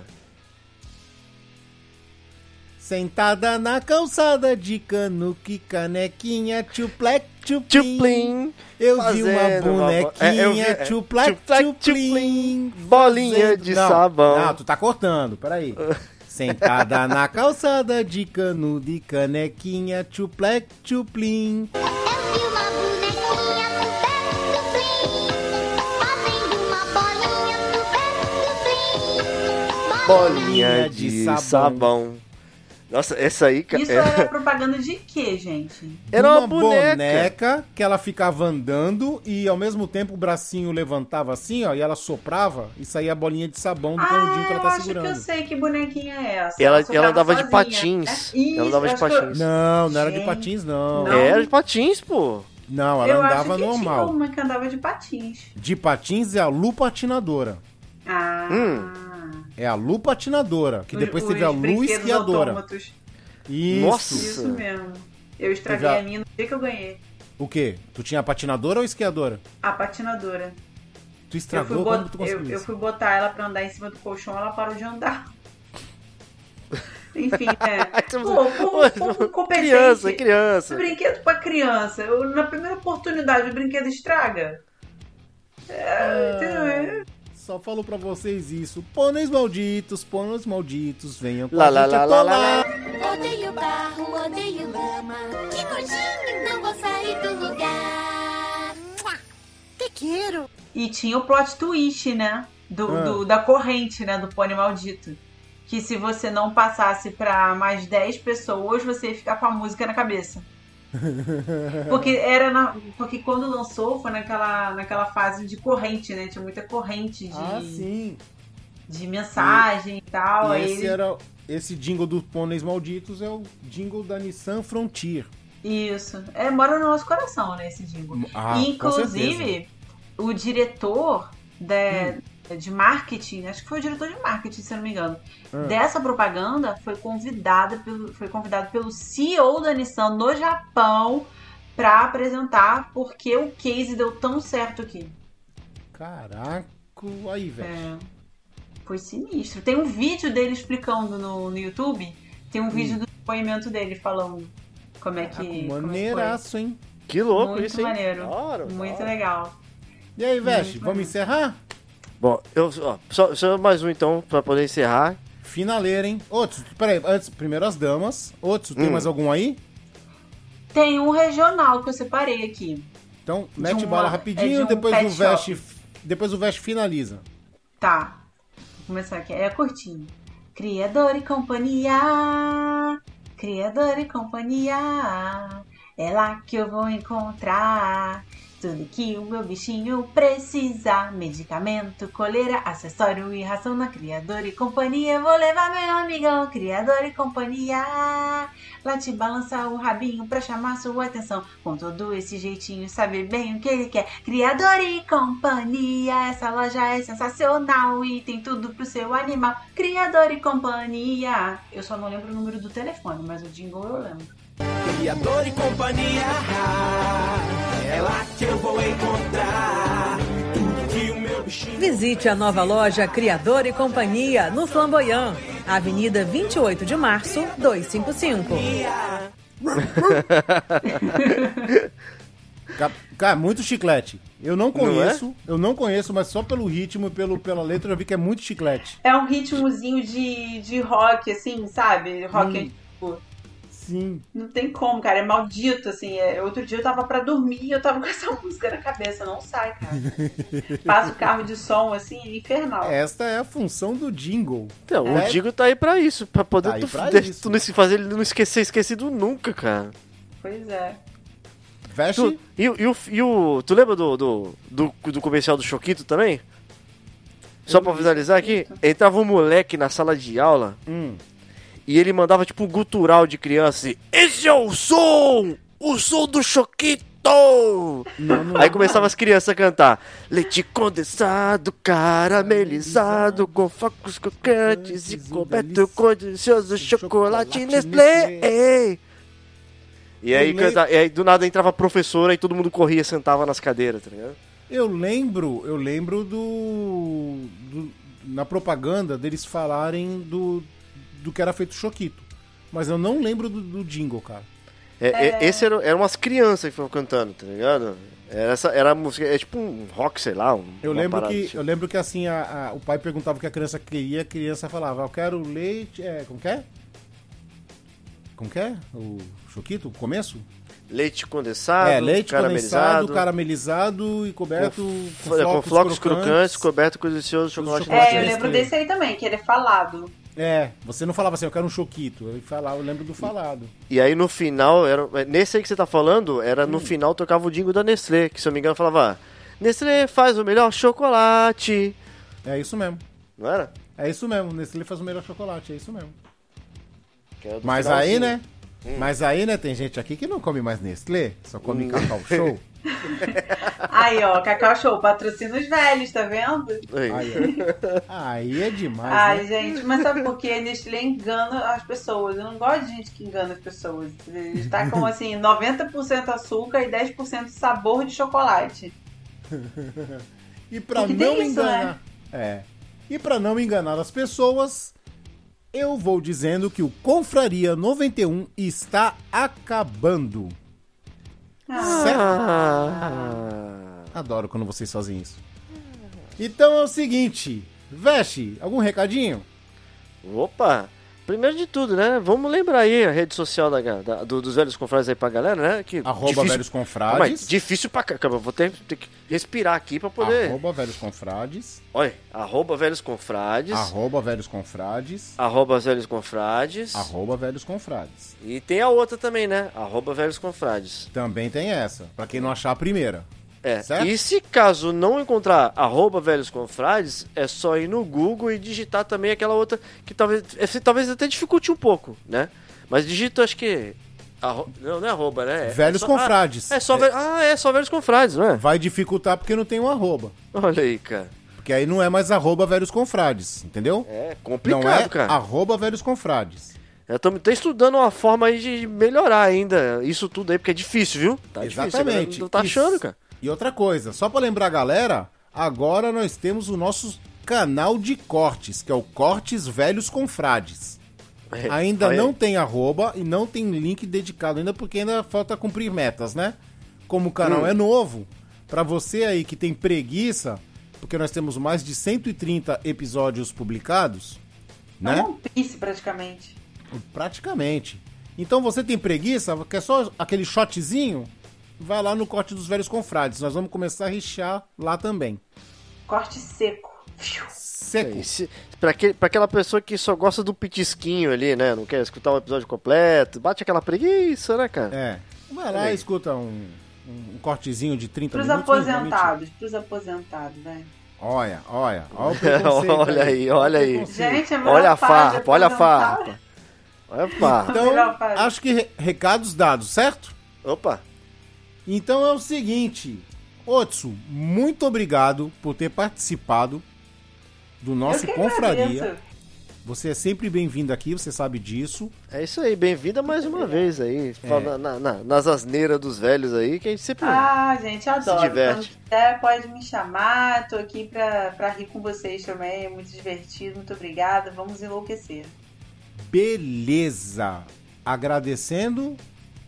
Sentada na calçada de cano, que canequinha, tchuplec, tchuplim. Tchuplim. Eu vi uma Fazendo uma É, eu bonequinha, vi- é, tchuplec, tchuplec, tchuplim. Bolinha fazendo- de Não, sabão. Não, tu tá cortando, peraí. Sentada na calçada de cano, de canequinha, tchuplec, tchuplim. Bolinha de sabão. Nossa, essa aí, cara. Isso era propaganda de quê, gente? Era uma boneca. boneca. que ela ficava andando e ao mesmo tempo o bracinho levantava assim, ó, e ela soprava e saía a bolinha de sabão do canudinho que Ah, ela eu tá acho segurando. que eu sei que bonequinha é essa. Ela- ela andava de sozinha, patins. né? Ela Isso, andava de acho que eu- patins. Não, não era de Gente. patins, não. Não. Era de patins, pô. Não, ela eu andava acho que normal. tinha uma que andava de patins. De patins é a Lu Patinadora. Ah. Hum. É a Lu Patinadora, que depois os teve a Lu Esquiadora. autômatos. Isso. Nossa. Isso mesmo. Eu estraguei Teve a- a minha no dia que eu ganhei. O quê? Tu tinha a patinadora ou esquiadora? A patinadora. Tu Eu estragou como bot- tu eu, conseguiu eu isso? fui botar ela pra andar em cima do colchão, ela parou de andar. Enfim, né? Pô, pô, pô, incompetente. Criança, criança. Brinquedo pra criança. Eu, na primeira oportunidade, o brinquedo estraga. É, entendeu? Só falou pra vocês isso. Pôneis malditos, pôneis malditos, venham com Lá, a lá, gente lá, lá, lá, Odeio barro, odeio lama. Que nojinho, não vou sair do lugar. Te quero. E tinha o plot twist, né? Do, Ah. do- da corrente, né? Do pônei maldito. Que se você não passasse pra mais 10 pessoas, você ia ficar com a música na cabeça. Porque era na- porque quando lançou foi naquela, naquela fase de corrente, né? Tinha muita corrente de, Ah, sim. de mensagem e, tal. E esse ele- era esse jingle dos pôneis malditos é o jingle da Nissan Frontier. Isso. É, mora no nosso coração, né, esse jingle. Ah, e, inclusive, o diretor de, Hum. De marketing, acho que foi o diretor de marketing, se eu não me engano, Ah. dessa propaganda foi convidado pelo, foi convidado pelo CEO da Nissan no Japão para apresentar porque o case deu tão certo aqui. Caraca, aí, velho. É, foi sinistro. Tem um vídeo dele explicando no, no YouTube. Tem um vídeo do depoimento dele falando como é que. como é. Maneiraço, hein? Que louco Muito isso, hein? maneiro. Da Muito legal. E aí, Veste, vamos maneiro. encerrar? Bom, eu, ó, só, só mais um então, pra poder encerrar. Finaleira, hein? Outros, peraí, antes, primeiro as damas. Outros, tem Hum. mais algum aí? Tem um regional que eu separei aqui. Então, mete uma- bala é rapidinho, de um depois pet o Veste. Depois o Veste finaliza. Tá. Vou começar aqui. É curtinho. Criador e companhia. Criador e companhia. É lá que eu vou encontrar tudo que o meu bichinho precisa. Medicamento, coleira, acessório e ração na Criador e companhia. Vou levar meu amigão, Criador e companhia. Lá te balança o rabinho pra chamar sua atenção. Com todo esse jeitinho, sabe bem o que ele quer. Criador e companhia, essa loja é sensacional e tem tudo pro seu animal. Criador e companhia. Eu só não lembro o número do telefone, mas o jingle eu lembro. Criador e companhia, é lá que eu vou encontrar. Visite a nova loja Criador e Companhia no Flamboyant, Avenida 28 de Março, 255. Ca- Cara, muito chiclete. Eu não Não conheço, eu não conheço, mas só pelo ritmo e pelo, pela letra eu já vi que é muito chiclete. É um ritmozinho de, de rock, assim, sabe? Rock Hum. antigo. Sim. Não tem como, cara. É maldito, assim. É- Outro dia eu tava pra dormir e eu tava com essa música na cabeça. Não sai, cara. Passa o carro de som, assim, é infernal. Esta é a função do jingle. Então, É. o Digo tá aí pra isso, pra poder Tá tu, pra de- isso. tu não se fazer ele não esquecer esquecido nunca, cara. Pois é. Veste? Tu, e, o- e o, e o- tu lembra do, do, do, do comercial do Choquito também? Só pra finalizar aqui, entrava um moleque na sala de aula Hum. E ele mandava tipo um gutural de criança assim, Esse é o som! O som do Choquito! Aí começava as crianças a cantar Leite condensado, caramelizado Com facos crocantes e coberto com delicioso chocolate Nestlé Ei. E aí, canta- e aí, do nada entrava a professora e todo mundo corria sentava nas cadeiras, tá ligado? Eu lembro, eu lembro do, do- na propaganda deles falarem do, do que era feito o Choquito. Mas eu não lembro do, do jingle, cara. É, é, esse era, era umas crianças que foram cantando, tá ligado? Era, essa, era a música, é tipo um rock, sei lá. Um, Eu lembro que, assim. eu lembro que assim, a- a- o pai perguntava o que a criança queria, a criança falava, eu quero leite. É, como que é? Como que é? O Choquito, o começo? Leite condensado, é, leite caramelizado, condensado, caramelizado e coberto com, com flocos crocantes, coberto com delicioso chocolate chocolate É, eu lembro desse aí também, que ele é falado. É, você não falava assim, eu quero um choquito. Eu falava, eu lembro do falado. E aí no final, era, nesse aí que você tá falando, era Hum. no final tocava o jingle da Nestlé, que se eu me engano falava, "Ah, Nestlé faz o melhor chocolate. É isso mesmo. Não era? É isso mesmo, Nestlé faz o melhor chocolate, é isso mesmo. Do Mas aí, né? Hum. Mas aí, né, tem gente aqui que não come mais Nestlé, só come Hum. Cacau Show. Aí, ó, Cacau Show, patrocina os velhos, tá vendo? Aí, aí é demais, Ai, né? gente, mas sabe por quê? Nestlé engana as pessoas. Eu não gosto de gente que engana as pessoas. Eles tacam assim, 90% açúcar e 10% sabor de chocolate. E pra Porque não isso, né? enganar. É. E pra não enganar as pessoas, eu vou dizendo que o Confraria 91 está acabando. Certo? Adoro quando vocês fazem isso. Então é o seguinte, Veste, algum recadinho? Opa! Primeiro de tudo, né? Vamos lembrar aí a rede social da, da- do- dos velhos confrades aí pra galera, né? Que Arroba velhos confrades. Aí, difícil pra caramba. Vou ter, ter que respirar aqui pra poder. Arroba velhos confrades. Olha, arroba velhos confrades. Arroba velhos confrades. Arroba velhos confrades. Arroba velhos confrades. E tem a outra também, né? Arroba velhos confrades. Também tem essa, pra quem não achar a primeira. É. Certo? E se caso não encontrar arroba velhos confrades, é só ir no Google e digitar também aquela outra que talvez, esse talvez até dificulte um pouco, né? Mas digita, acho que. arro- Não, não é arroba, né? É- Velhos é só- confrades. Ah, é só, ve- ah, é só velhos confrades, não é? Vai dificultar porque não tem um arroba. Olha aí, cara. Porque aí não é mais arroba velhos confrades, entendeu? É complicado, não é cara. arroba velhos confrades. Eu tô, tô estudando uma forma aí de melhorar ainda isso tudo aí, porque é difícil, viu? Tá difícil. Exatamente. Não tá achando, cara. E outra coisa, só pra lembrar a galera, agora nós temos o nosso canal de cortes, que é o Cortes Velhos Confrades. É, Ainda não tem arroba e não tem link dedicado ainda, porque ainda falta cumprir metas, né? Como o canal Hum. é novo, pra você aí que tem preguiça, porque nós temos mais de 130 episódios publicados, É né? um piece praticamente. Praticamente. Então você tem preguiça, quer só aquele shotzinho? Vai lá no corte dos velhos confrades. Nós vamos começar a rixar lá também. Corte seco. Seco. Se- pra, que- pra aquela pessoa que só gosta do pitisquinho ali, né? Não quer escutar o episódio completo, bate aquela preguiça, né, cara? É. Vai lá e escuta um, um, um cortezinho de 30 Pros minutos. não, aposentados, pros aposentados, velho. Olha, olha, olha o olha aí, olha aí. Gente, é Olha a farpa, olha a farpa. Olha a farpa. Então, acho que re- recados dados, certo? Opa. Então é o seguinte, Otsu, muito obrigado por ter participado do nosso confraria. agradeço. Você é sempre bem-vindo aqui, você sabe disso. É isso aí, bem-vinda mais uma vez aí. É. Na- na- nas asneiras dos velhos aí, que a gente sempre. Ah, gente, adoro. diverte. Quando quiser, pode me chamar. Tô aqui pra, pra rir com vocês também. É muito divertido. Muito obrigada. Vamos enlouquecer. Beleza! Agradecendo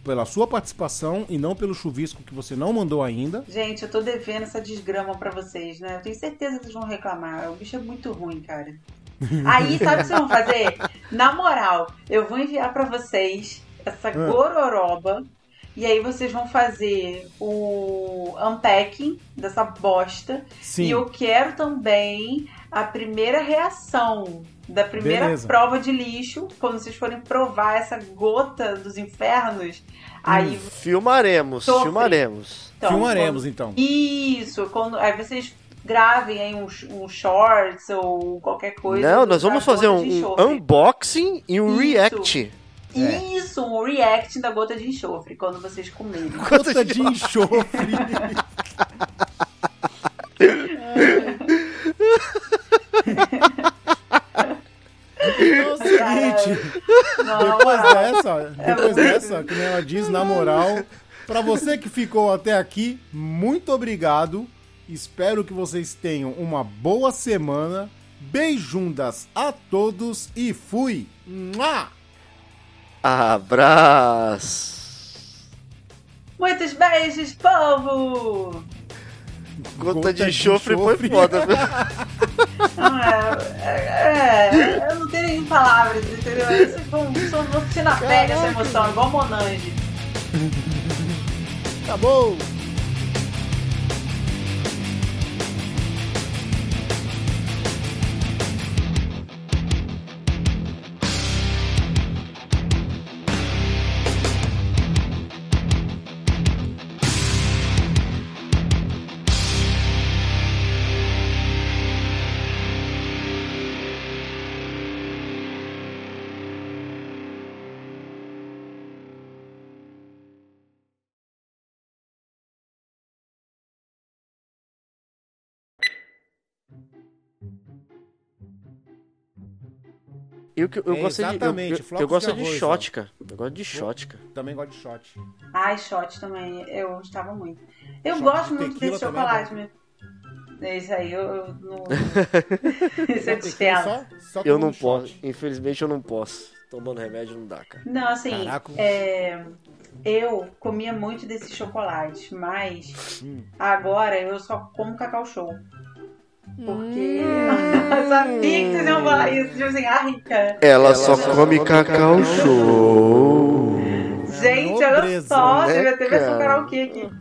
pela sua participação e não pelo chuvisco que você não mandou ainda. Gente, eu tô devendo essa desgrama pra vocês, né? Eu tenho certeza que vocês vão reclamar. O bicho é muito ruim, cara. Aí, sabe o que vocês vão fazer? Na moral, eu vou enviar pra vocês essa Ah. gororoba. E aí vocês vão fazer o unpacking dessa bosta. Sim. E eu quero também a primeira reação da primeira Beleza. prova de lixo, quando vocês forem provar essa gota dos infernos. Aí Filmaremos, Sofre. filmaremos. então, Filmaremos, quando- então. Isso, quando aí vocês gravem aí um, um shorts ou qualquer coisa. Não, nós vamos fazer gota um, um unboxing e um Isso. react. Isso, um react da gota de enxofre quando vocês comerem. Gota de enxofre. Então é o seguinte. Depois dessa, É depois dessa, que nem ela diz, na moral, pra você que ficou até aqui, muito obrigado. Espero que vocês tenham uma boa semana. Beijundas a todos e fui! Mua! Abraço! Muitos beijos, povo! Gota, de chofre foi foda? Não, é, é, é, eu não tenho nem palavras, entendeu? Isso vão sentir na pele essa emoção, igual Monange. Acabou! Eu, eu, eu É, gosto de. Eu, exatamente, eu, eu gosto de de shot, cara. Eu gosto de shot, cara. Também gosto de shot. Ai, shot também, eu gostava muito. Eu Shot gosto de muito desse é chocolate, bom. mas. Isso aí eu, eu não. Isso é só- só Eu não shot. posso. Infelizmente eu não posso. Tomando remédio não dá, cara. Não, assim, é, eu comia muito desses chocolates, mas Hum. agora eu só como cacau show. Porque eu sabia que vocês iam falar isso, tipo assim, ai, cara. Ela, só, come cacau show. Gente, olha só, né, devia ter versão cara? karaokê aqui.